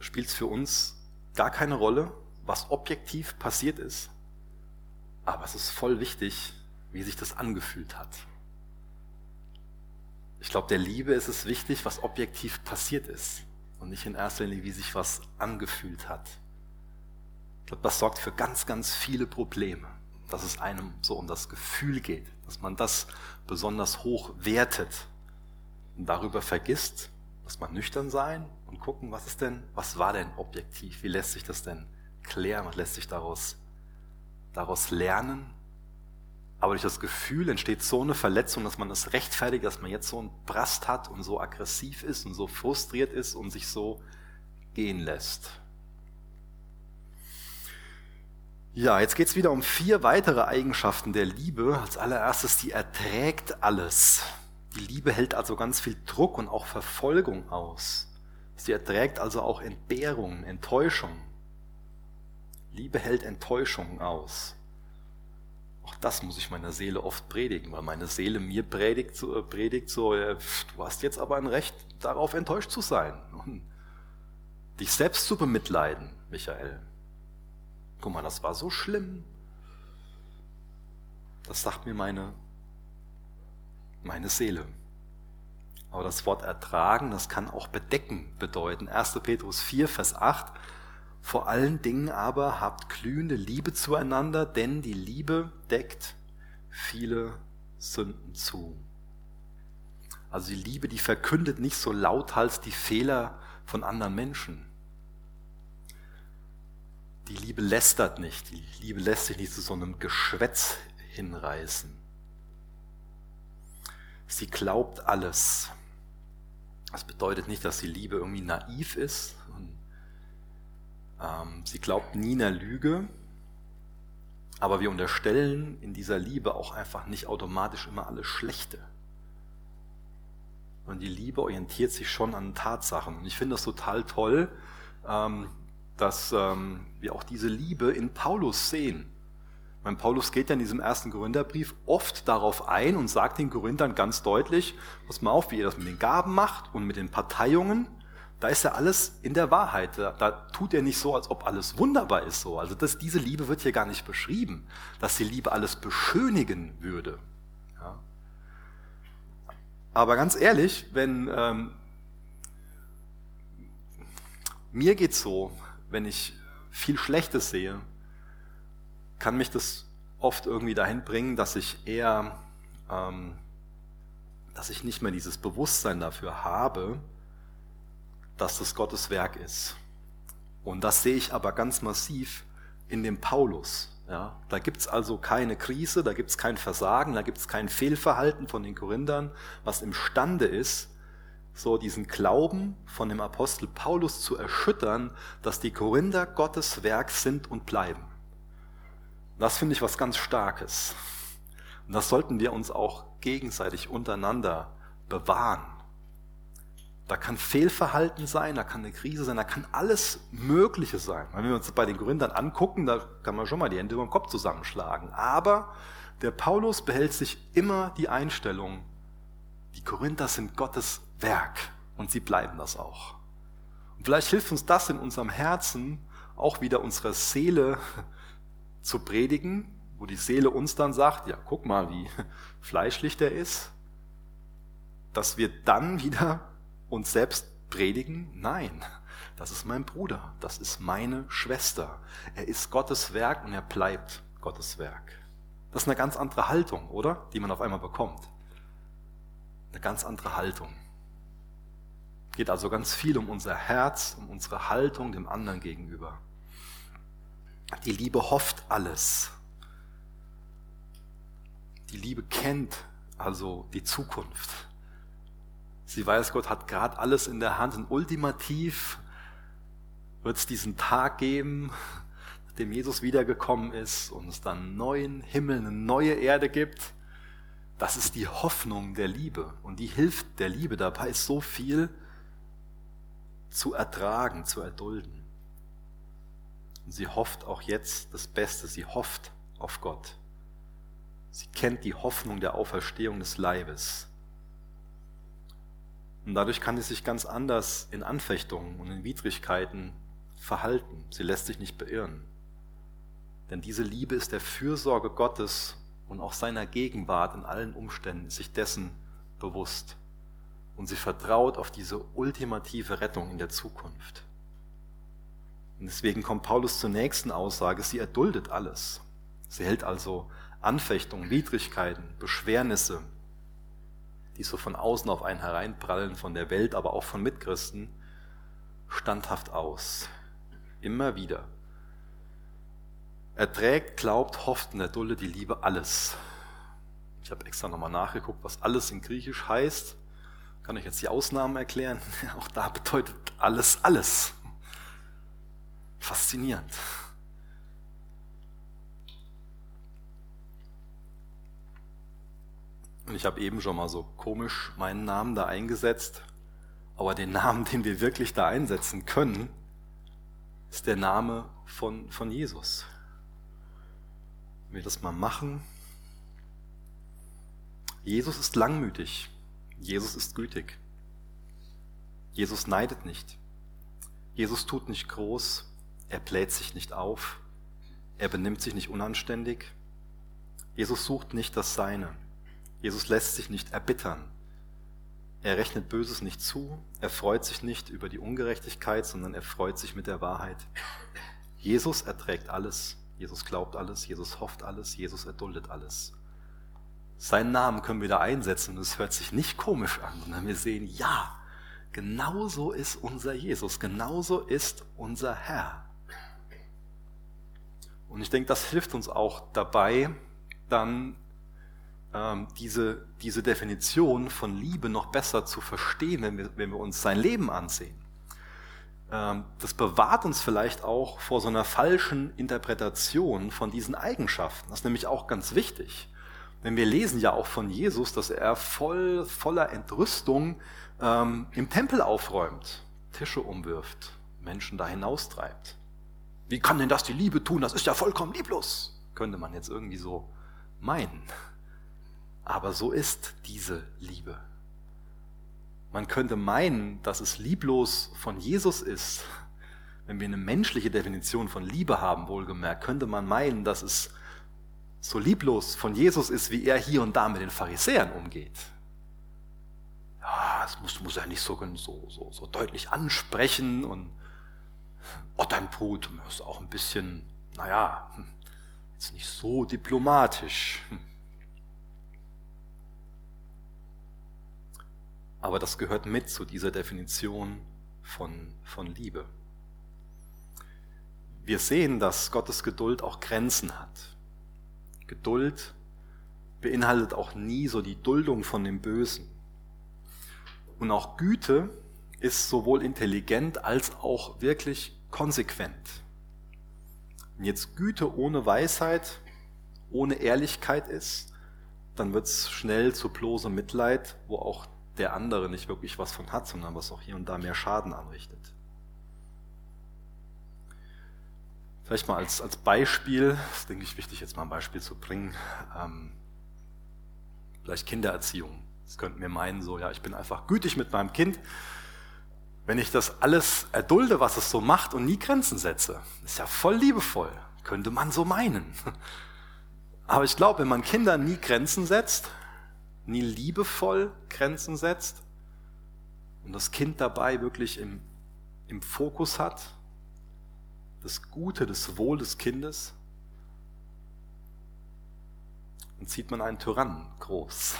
Speaker 1: spielt es für uns gar keine Rolle, was objektiv passiert ist. Aber es ist voll wichtig, wie sich das angefühlt hat. Ich glaube, der Liebe ist es wichtig, was objektiv passiert ist und nicht in erster Linie, wie sich was angefühlt hat. Ich glaube, das sorgt für ganz, ganz viele Probleme, dass es einem so um das Gefühl geht, dass man das besonders hoch wertet und darüber vergisst, muss man nüchtern sein und gucken, was ist denn, was war denn objektiv? Wie lässt sich das denn klären? Was lässt sich daraus, daraus lernen? Aber durch das Gefühl entsteht so eine Verletzung, dass man es rechtfertigt, dass man jetzt so einen Brast hat und so aggressiv ist und so frustriert ist und sich so gehen lässt. Ja, jetzt geht es wieder um vier weitere Eigenschaften der Liebe. Als allererstes, die erträgt alles. Die Liebe hält also ganz viel Druck und auch Verfolgung aus. Sie erträgt also auch Entbehrung, Enttäuschung. Liebe hält Enttäuschung aus. Auch das muss ich meiner Seele oft predigen, weil meine Seele mir predigt so, predigt so äh, du hast jetzt aber ein Recht darauf enttäuscht zu sein und dich selbst zu bemitleiden, Michael. Guck mal, das war so schlimm. Das sagt mir meine meine Seele. Aber das Wort ertragen, das kann auch bedecken bedeuten. 1. Petrus 4, Vers 8. Vor allen Dingen aber habt glühende Liebe zueinander, denn die Liebe deckt viele Sünden zu. Also die Liebe, die verkündet nicht so lauthals die Fehler von anderen Menschen. Die Liebe lästert nicht. Die Liebe lässt sich nicht zu so einem Geschwätz hinreißen. Sie glaubt alles. Das bedeutet nicht, dass die Liebe irgendwie naiv ist. Ähm, sie glaubt nie einer Lüge, aber wir unterstellen in dieser Liebe auch einfach nicht automatisch immer alles Schlechte. Und die Liebe orientiert sich schon an Tatsachen. Und ich finde das total toll, ähm, dass ähm, wir auch diese Liebe in Paulus sehen. Mein Paulus geht ja in diesem ersten Korintherbrief oft darauf ein und sagt den Korinthern ganz deutlich, pass mal auf, wie ihr das mit den Gaben macht und mit den Parteiungen. Da ist ja alles in der Wahrheit. Da, da tut er nicht so, als ob alles wunderbar ist so. Also das, diese Liebe wird hier gar nicht beschrieben, dass die Liebe alles beschönigen würde. Ja. Aber ganz ehrlich, wenn ähm, mir geht's so, wenn ich viel Schlechtes sehe, kann mich das oft irgendwie dahin bringen, dass ich eher, ähm, dass ich nicht mehr dieses Bewusstsein dafür habe, dass das Gottes Werk ist. Und das sehe ich aber ganz massiv in dem Paulus. Ja, da gibt's also keine Krise, da gibt's kein Versagen, da gibt's kein Fehlverhalten von den Korinthern, was imstande ist, so diesen Glauben von dem Apostel Paulus zu erschüttern, dass die Korinther Gottes Werk sind und bleiben. Das finde ich was ganz Starkes. Und das sollten wir uns auch gegenseitig untereinander bewahren. Da kann Fehlverhalten sein, da kann eine Krise sein, da kann alles Mögliche sein. Wenn wir uns bei den Korinthern angucken, da kann man schon mal die Hände über den Kopf zusammenschlagen. Aber der Paulus behält sich immer die Einstellung, die Korinther sind Gottes Werk und sie bleiben das auch. Und vielleicht hilft uns das in unserem Herzen, auch wieder unserer Seele zu predigen, wo die Seele uns dann sagt, ja, guck mal, wie <laughs> fleischlich der ist, dass wir dann wieder uns selbst predigen, nein, das ist mein Bruder, das ist meine Schwester. Er ist Gottes Werk und er bleibt Gottes Werk. Das ist eine ganz andere Haltung, oder? Die man auf einmal bekommt. Eine ganz andere Haltung. Geht also ganz viel um unser Herz, um unsere Haltung dem anderen gegenüber. Die Liebe hofft alles. Die Liebe kennt also die Zukunft. Sie weiß, Gott hat gerade alles in der Hand und ultimativ wird es diesen Tag geben, nachdem Jesus wiedergekommen ist und es dann einen neuen Himmel, eine neue Erde gibt. Das ist die Hoffnung der Liebe und die hilft der Liebe dabei, so viel zu ertragen, zu erdulden. Und sie hofft auch jetzt das Beste. Sie hofft auf Gott. Sie kennt die Hoffnung der Auferstehung des Leibes. Und dadurch kann sie sich ganz anders in Anfechtungen und in Widrigkeiten verhalten. Sie lässt sich nicht beirren. Denn diese Liebe ist der Fürsorge Gottes und auch seiner Gegenwart in allen Umständen, sich dessen bewusst. Und sie vertraut auf diese ultimative Rettung in der Zukunft. Und deswegen kommt Paulus zur nächsten Aussage, sie erduldet alles. Sie hält also Anfechtungen, Widrigkeiten, Beschwernisse, die so von außen auf einen hereinprallen, von der Welt, aber auch von Mitchristen, standhaft aus. Immer wieder. Er trägt, glaubt, hofft und erduldet die Liebe alles. Ich habe extra nochmal nachgeguckt, was alles in Griechisch heißt. Kann ich jetzt die Ausnahmen erklären? <laughs> Auch da bedeutet alles alles. Faszinierend. Und ich habe eben schon mal so komisch meinen Namen da eingesetzt, aber den Namen, den wir wirklich da einsetzen können, ist der Name von, von Jesus. Wenn wir das mal machen. Jesus ist langmütig. Jesus ist gütig. Jesus neidet nicht. Jesus tut nicht groß. Er bläht sich nicht auf. Er benimmt sich nicht unanständig. Jesus sucht nicht das Seine. Jesus lässt sich nicht erbittern. Er rechnet Böses nicht zu. Er freut sich nicht über die Ungerechtigkeit, sondern er freut sich mit der Wahrheit. Jesus erträgt alles. Jesus glaubt alles. Jesus hofft alles. Jesus erduldet alles. Seinen Namen können wir da einsetzen und es hört sich nicht komisch an, sondern wir sehen, ja, genauso ist unser Jesus, genauso ist unser Herr. Und ich denke, das hilft uns auch dabei, dann ähm, diese, diese Definition von Liebe noch besser zu verstehen, wenn wir, wenn wir uns sein Leben ansehen. Ähm, das bewahrt uns vielleicht auch vor so einer falschen Interpretation von diesen Eigenschaften. Das ist nämlich auch ganz wichtig. Denn wir lesen ja auch von Jesus, dass er voll, voller Entrüstung ähm, im Tempel aufräumt, Tische umwirft, Menschen da hinaustreibt. Wie kann denn das die Liebe tun? Das ist ja vollkommen lieblos, könnte man jetzt irgendwie so meinen. Aber so ist diese Liebe. Man könnte meinen, dass es lieblos von Jesus ist. Wenn wir eine menschliche Definition von Liebe haben, wohlgemerkt, könnte man meinen, dass es so lieblos von Jesus ist, wie er hier und da mit den Pharisäern umgeht. Ja, das muss, muss er nicht so, so, so, so deutlich ansprechen und Brut ist auch ein bisschen, naja, jetzt nicht so diplomatisch. Aber das gehört mit zu dieser Definition von, von Liebe. Wir sehen, dass Gottes Geduld auch Grenzen hat. Geduld beinhaltet auch nie so die Duldung von dem Bösen. Und auch Güte ist sowohl intelligent als auch wirklich konsequent. Wenn jetzt Güte ohne Weisheit, ohne Ehrlichkeit ist, dann wird es schnell zu bloßem Mitleid, wo auch der andere nicht wirklich was von hat, sondern was auch hier und da mehr Schaden anrichtet. Vielleicht mal als, als Beispiel, das denke ich wichtig, jetzt mal ein Beispiel zu bringen, ähm, vielleicht Kindererziehung. Das könnten wir meinen, so, ja, ich bin einfach gütig mit meinem Kind. Wenn ich das alles erdulde, was es so macht und nie Grenzen setze, ist ja voll liebevoll, könnte man so meinen. <laughs> Aber ich glaube, wenn man Kindern nie Grenzen setzt, nie liebevoll Grenzen setzt und das Kind dabei wirklich im, im Fokus hat, das Gute, das Wohl des Kindes, dann zieht man einen Tyrannen groß.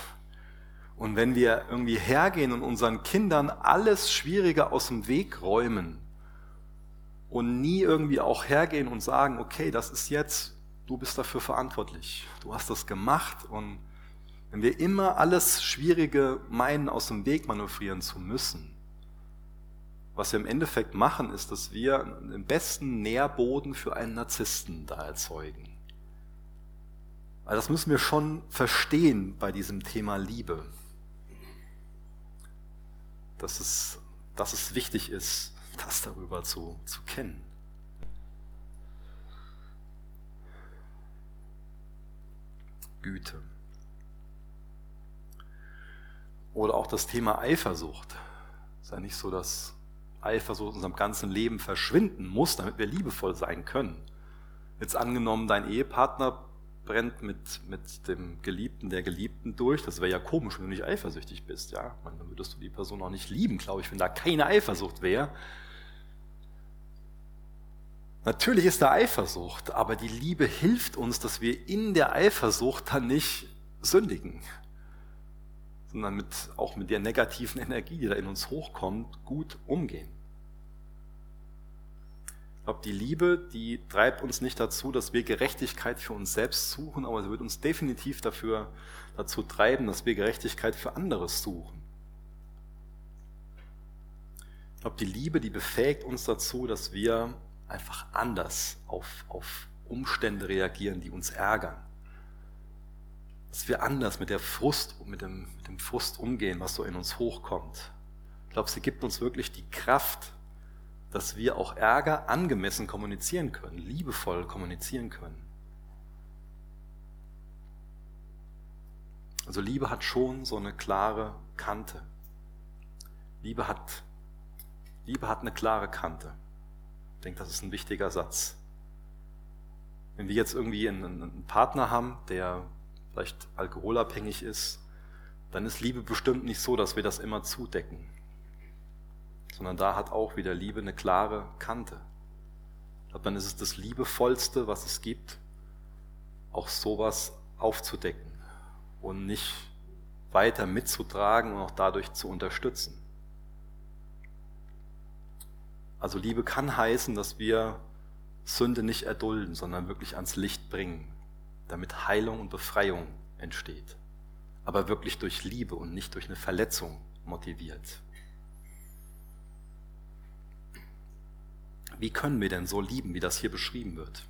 Speaker 1: Und wenn wir irgendwie hergehen und unseren Kindern alles Schwierige aus dem Weg räumen und nie irgendwie auch hergehen und sagen, okay, das ist jetzt, du bist dafür verantwortlich, du hast das gemacht und wenn wir immer alles Schwierige meinen, aus dem Weg manövrieren zu müssen, was wir im Endeffekt machen, ist, dass wir den besten Nährboden für einen Narzissten da erzeugen. Also das müssen wir schon verstehen bei diesem Thema Liebe. Dass es, dass es wichtig ist, das darüber zu, zu kennen. Güte. Oder auch das Thema Eifersucht. Es ist ja nicht so, dass Eifersucht in unserem ganzen Leben verschwinden muss, damit wir liebevoll sein können. Jetzt angenommen, dein Ehepartner brennt mit, mit dem Geliebten, der Geliebten durch. Das wäre ja komisch, wenn du nicht eifersüchtig bist. Ja? Dann würdest du die Person auch nicht lieben, glaube ich, wenn da keine Eifersucht wäre. Natürlich ist da Eifersucht, aber die Liebe hilft uns, dass wir in der Eifersucht dann nicht sündigen sondern mit, auch mit der negativen Energie, die da in uns hochkommt, gut umgehen. Glaube, die Liebe, die treibt uns nicht dazu, dass wir Gerechtigkeit für uns selbst suchen, aber sie wird uns definitiv dafür, dazu treiben, dass wir Gerechtigkeit für anderes suchen. Ich glaube, die Liebe, die befähigt uns dazu, dass wir einfach anders auf, auf Umstände reagieren, die uns ärgern dass wir anders mit der Frust, mit dem, mit dem Frust umgehen, was so in uns hochkommt. Ich glaube, sie gibt uns wirklich die Kraft, dass wir auch Ärger angemessen kommunizieren können, liebevoll kommunizieren können. Also Liebe hat schon so eine klare Kante. Liebe hat, Liebe hat eine klare Kante. Ich denke, das ist ein wichtiger Satz. Wenn wir jetzt irgendwie einen, einen Partner haben, der vielleicht alkoholabhängig ist, dann ist Liebe bestimmt nicht so, dass wir das immer zudecken, sondern da hat auch wieder Liebe eine klare Kante. Dann ist es das Liebevollste, was es gibt, auch sowas aufzudecken und nicht weiter mitzutragen und auch dadurch zu unterstützen. Also Liebe kann heißen, dass wir Sünde nicht erdulden, sondern wirklich ans Licht bringen damit Heilung und Befreiung entsteht. aber wirklich durch Liebe und nicht durch eine Verletzung motiviert. Wie können wir denn so lieben, wie das hier beschrieben wird?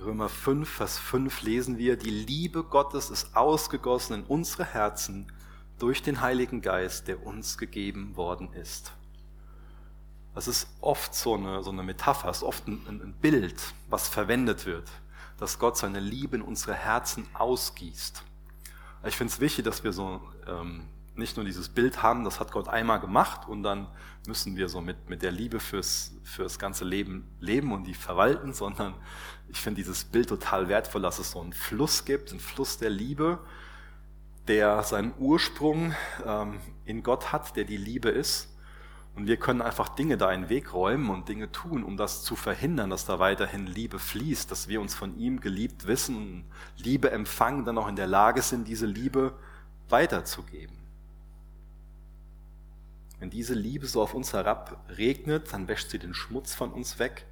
Speaker 1: Römer 5, Vers 5 lesen wir, die Liebe Gottes ist ausgegossen in unsere Herzen durch den Heiligen Geist, der uns gegeben worden ist. Das ist oft so eine, so eine Metapher, ist oft ein, ein Bild, was verwendet wird, dass Gott seine Liebe in unsere Herzen ausgießt. Ich finde es wichtig, dass wir so ähm, nicht nur dieses Bild haben, das hat Gott einmal gemacht und dann müssen wir so mit, mit der Liebe fürs, fürs ganze Leben leben und die verwalten, <laughs> sondern ich finde dieses Bild total wertvoll, dass es so einen Fluss gibt, einen Fluss der Liebe, der seinen Ursprung ähm, in Gott hat, der die Liebe ist. Und wir können einfach Dinge da in den Weg räumen und Dinge tun, um das zu verhindern, dass da weiterhin Liebe fließt, dass wir uns von ihm geliebt wissen Liebe empfangen, dann auch in der Lage sind, diese Liebe weiterzugeben. Wenn diese Liebe so auf uns herab regnet, dann wäscht sie den Schmutz von uns weg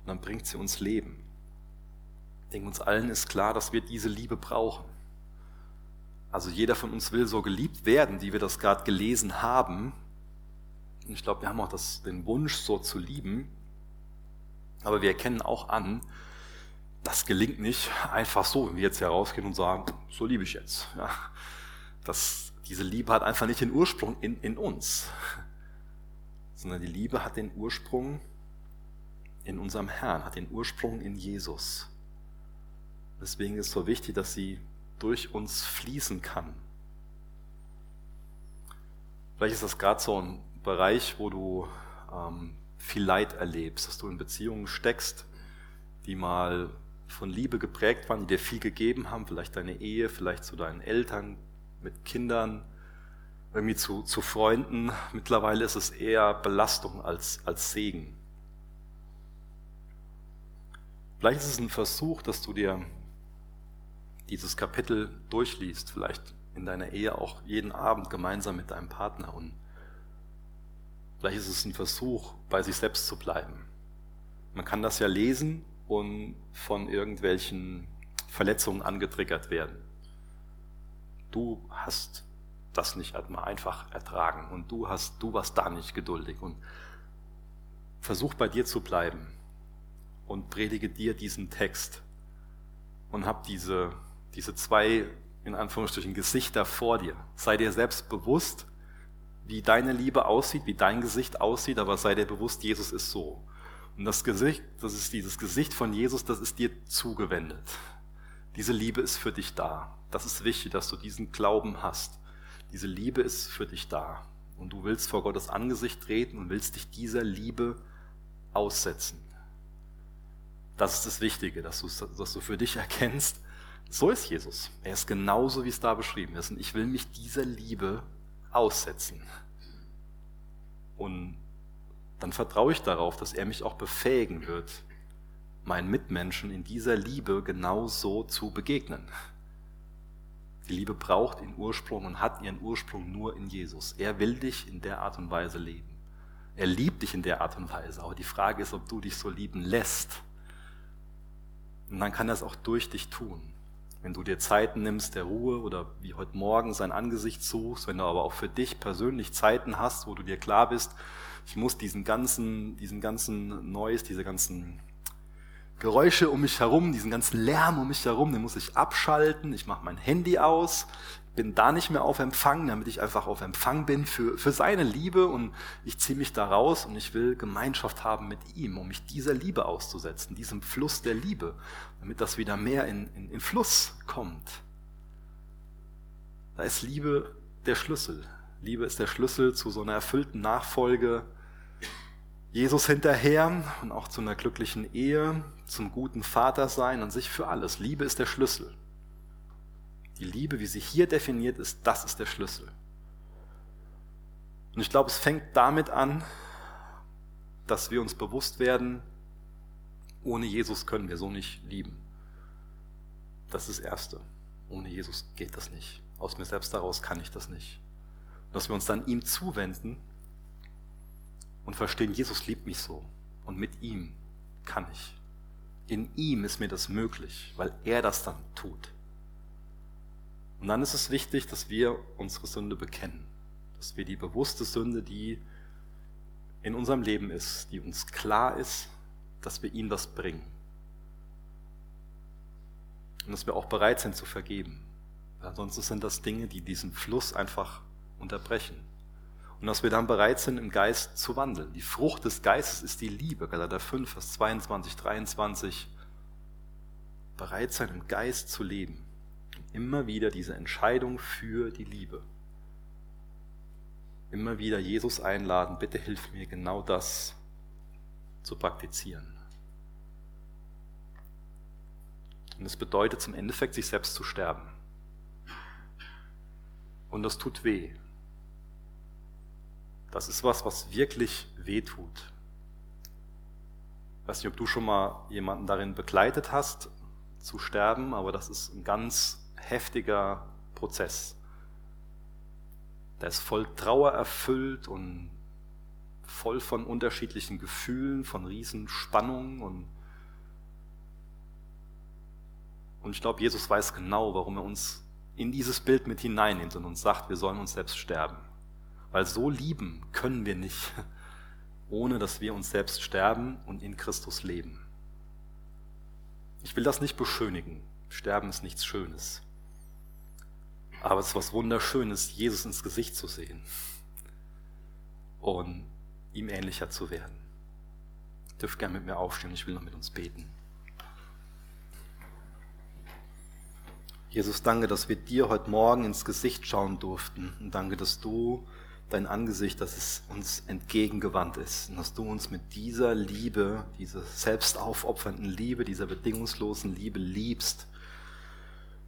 Speaker 1: und dann bringt sie uns Leben. Ich denke, uns allen ist klar, dass wir diese Liebe brauchen. Also jeder von uns will so geliebt werden, wie wir das gerade gelesen haben. Und ich glaube, wir haben auch das, den Wunsch, so zu lieben. Aber wir erkennen auch an, das gelingt nicht einfach so, wenn wir jetzt herausgehen und sagen, so liebe ich jetzt. Ja, das diese Liebe hat einfach nicht den Ursprung in, in uns, <laughs> sondern die Liebe hat den Ursprung in unserem Herrn, hat den Ursprung in Jesus. Deswegen ist es so wichtig, dass sie durch uns fließen kann. Vielleicht ist das gerade so ein Bereich, wo du ähm, viel Leid erlebst, dass du in Beziehungen steckst, die mal von Liebe geprägt waren, die dir viel gegeben haben, vielleicht deine Ehe, vielleicht zu deinen Eltern, mit Kindern, irgendwie zu, zu Freunden. Mittlerweile ist es eher Belastung als, als Segen. Vielleicht ist es ein Versuch, dass du dir dieses Kapitel durchliest, vielleicht in deiner Ehe auch jeden Abend gemeinsam mit deinem Partner. Und vielleicht ist es ein Versuch, bei sich selbst zu bleiben. Man kann das ja lesen und von irgendwelchen Verletzungen angetriggert werden du hast das nicht einfach ertragen und du hast, du warst da nicht geduldig und versuch bei dir zu bleiben und predige dir diesen Text und hab diese, diese zwei, in Anführungsstrichen, Gesichter vor dir. Sei dir selbst bewusst, wie deine Liebe aussieht, wie dein Gesicht aussieht, aber sei dir bewusst, Jesus ist so. Und das Gesicht, das ist dieses Gesicht von Jesus, das ist dir zugewendet. Diese Liebe ist für dich da. Das ist wichtig, dass du diesen Glauben hast. Diese Liebe ist für dich da. Und du willst vor Gottes Angesicht treten und willst dich dieser Liebe aussetzen. Das ist das Wichtige, dass du, dass du für dich erkennst, so ist Jesus. Er ist genauso, wie es da beschrieben ist. Und ich will mich dieser Liebe aussetzen. Und dann vertraue ich darauf, dass er mich auch befähigen wird, meinen Mitmenschen in dieser Liebe genauso zu begegnen. Die Liebe braucht ihren Ursprung und hat ihren Ursprung nur in Jesus. Er will dich in der Art und Weise leben. Er liebt dich in der Art und Weise. Aber die Frage ist, ob du dich so lieben lässt. Und dann kann er es auch durch dich tun. Wenn du dir Zeiten nimmst der Ruhe oder wie heute Morgen sein Angesicht suchst, wenn du aber auch für dich persönlich Zeiten hast, wo du dir klar bist, ich muss diesen ganzen, diesen ganzen Neues, diese ganzen Geräusche um mich herum, diesen ganzen Lärm um mich herum, den muss ich abschalten. Ich mache mein Handy aus, bin da nicht mehr auf Empfang, damit ich einfach auf Empfang bin für, für seine Liebe und ich ziehe mich da raus und ich will Gemeinschaft haben mit ihm, um mich dieser Liebe auszusetzen, diesem Fluss der Liebe, damit das wieder mehr in, in, in Fluss kommt. Da ist Liebe der Schlüssel. Liebe ist der Schlüssel zu so einer erfüllten Nachfolge Jesus hinterher und auch zu einer glücklichen Ehe, zum guten Vater sein und sich für alles. Liebe ist der Schlüssel. Die Liebe, wie sie hier definiert ist, das ist der Schlüssel. Und ich glaube, es fängt damit an, dass wir uns bewusst werden, ohne Jesus können wir so nicht lieben. Das ist das Erste. Ohne Jesus geht das nicht. Aus mir selbst daraus kann ich das nicht. Und dass wir uns dann ihm zuwenden und verstehen, Jesus liebt mich so und mit ihm kann ich. In ihm ist mir das möglich, weil er das dann tut. Und dann ist es wichtig, dass wir unsere Sünde bekennen, dass wir die bewusste Sünde, die in unserem Leben ist, die uns klar ist, dass wir ihm das bringen. Und dass wir auch bereit sind zu vergeben. Weil ansonsten sind das Dinge, die diesen Fluss einfach unterbrechen. Und dass wir dann bereit sind, im Geist zu wandeln. Die Frucht des Geistes ist die Liebe. Galater 5, Vers 22, 23. Bereit sein, im Geist zu leben. Immer wieder diese Entscheidung für die Liebe. Immer wieder Jesus einladen, bitte hilf mir genau das zu praktizieren. Und es bedeutet zum Endeffekt, sich selbst zu sterben. Und das tut weh. Das ist was, was wirklich weh tut. Ich weiß nicht, ob du schon mal jemanden darin begleitet hast, zu sterben, aber das ist ein ganz heftiger Prozess. Der ist voll Trauer erfüllt und voll von unterschiedlichen Gefühlen, von Riesenspannungen und und ich glaube, Jesus weiß genau, warum er uns in dieses Bild mit hineinnimmt und uns sagt, wir sollen uns selbst sterben. Weil so lieben können wir nicht, <laughs> ohne dass wir uns selbst sterben und in Christus leben. Ich will das nicht beschönigen. Sterben ist nichts Schönes. Aber es ist was Wunderschönes, Jesus ins Gesicht zu sehen <laughs> und ihm ähnlicher zu werden. Dürft gerne mit mir aufstehen, ich will noch mit uns beten. Jesus, danke, dass wir dir heute Morgen ins Gesicht schauen durften. Und danke, dass du dein Angesicht, dass es uns entgegengewandt ist. Und dass du uns mit dieser Liebe, dieser selbstaufopfernden Liebe, dieser bedingungslosen Liebe liebst.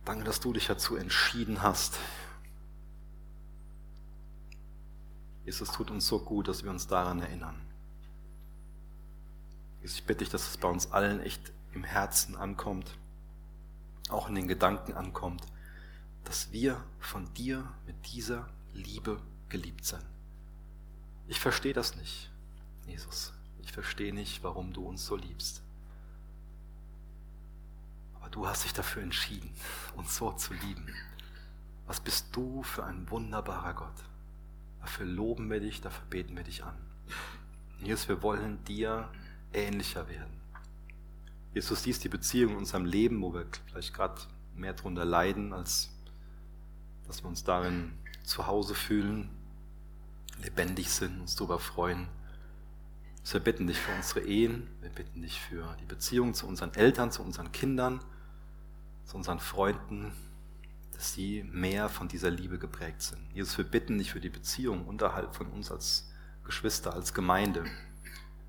Speaker 1: Danke, dass du dich dazu entschieden hast. Jesus, tut uns so gut, dass wir uns daran erinnern. Jesus, ich bitte dich, dass es bei uns allen echt im Herzen ankommt auch in den Gedanken ankommt, dass wir von dir mit dieser Liebe geliebt sind. Ich verstehe das nicht, Jesus. Ich verstehe nicht, warum du uns so liebst. Aber du hast dich dafür entschieden, uns so zu lieben. Was bist du für ein wunderbarer Gott? Dafür loben wir dich, dafür beten wir dich an. Jesus, wir wollen dir ähnlicher werden. Jesus, dies die Beziehung in unserem Leben, wo wir vielleicht gerade mehr darunter leiden, als dass wir uns darin zu Hause fühlen, lebendig sind, uns darüber freuen. wir bitten dich für unsere Ehen, wir bitten dich für die Beziehung zu unseren Eltern, zu unseren Kindern, zu unseren Freunden, dass sie mehr von dieser Liebe geprägt sind. Jesus, wir bitten dich für die Beziehung unterhalb von uns als Geschwister, als Gemeinde,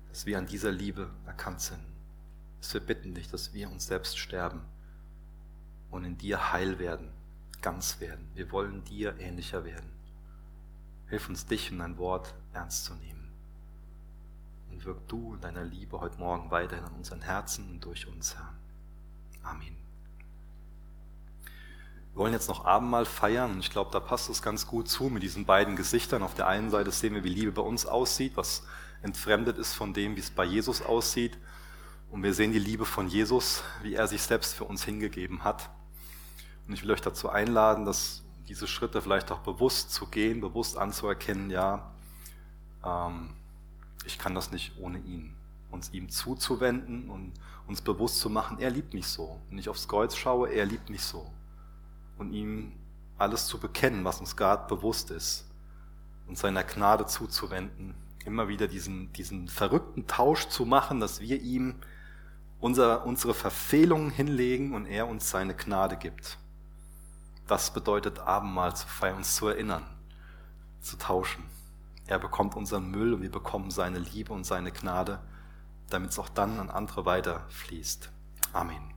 Speaker 1: dass wir an dieser Liebe erkannt sind dass wir bitten dich, dass wir uns selbst sterben und in dir heil werden, ganz werden. Wir wollen dir ähnlicher werden. Hilf uns, dich und dein Wort ernst zu nehmen. Und wirk du in deiner Liebe heute Morgen weiterhin an unseren Herzen und durch uns, Herr. Amen. Wir wollen jetzt noch Abendmahl feiern und ich glaube, da passt es ganz gut zu mit diesen beiden Gesichtern. Auf der einen Seite sehen wir, wie Liebe bei uns aussieht, was entfremdet ist von dem, wie es bei Jesus aussieht. Und wir sehen die Liebe von Jesus, wie er sich selbst für uns hingegeben hat. Und ich will euch dazu einladen, dass diese Schritte vielleicht auch bewusst zu gehen, bewusst anzuerkennen, ja, ähm, ich kann das nicht ohne ihn. Uns ihm zuzuwenden und uns bewusst zu machen, er liebt mich so. Wenn ich aufs Kreuz schaue, er liebt mich so. Und ihm alles zu bekennen, was uns gerade bewusst ist. Und seiner Gnade zuzuwenden. Immer wieder diesen, diesen verrückten Tausch zu machen, dass wir ihm unser, unsere Verfehlungen hinlegen und er uns seine Gnade gibt. Das bedeutet Abendmahl zu feiern, uns zu erinnern, zu tauschen. Er bekommt unseren Müll und wir bekommen seine Liebe und seine Gnade, damit es auch dann an andere weiterfließt. Amen.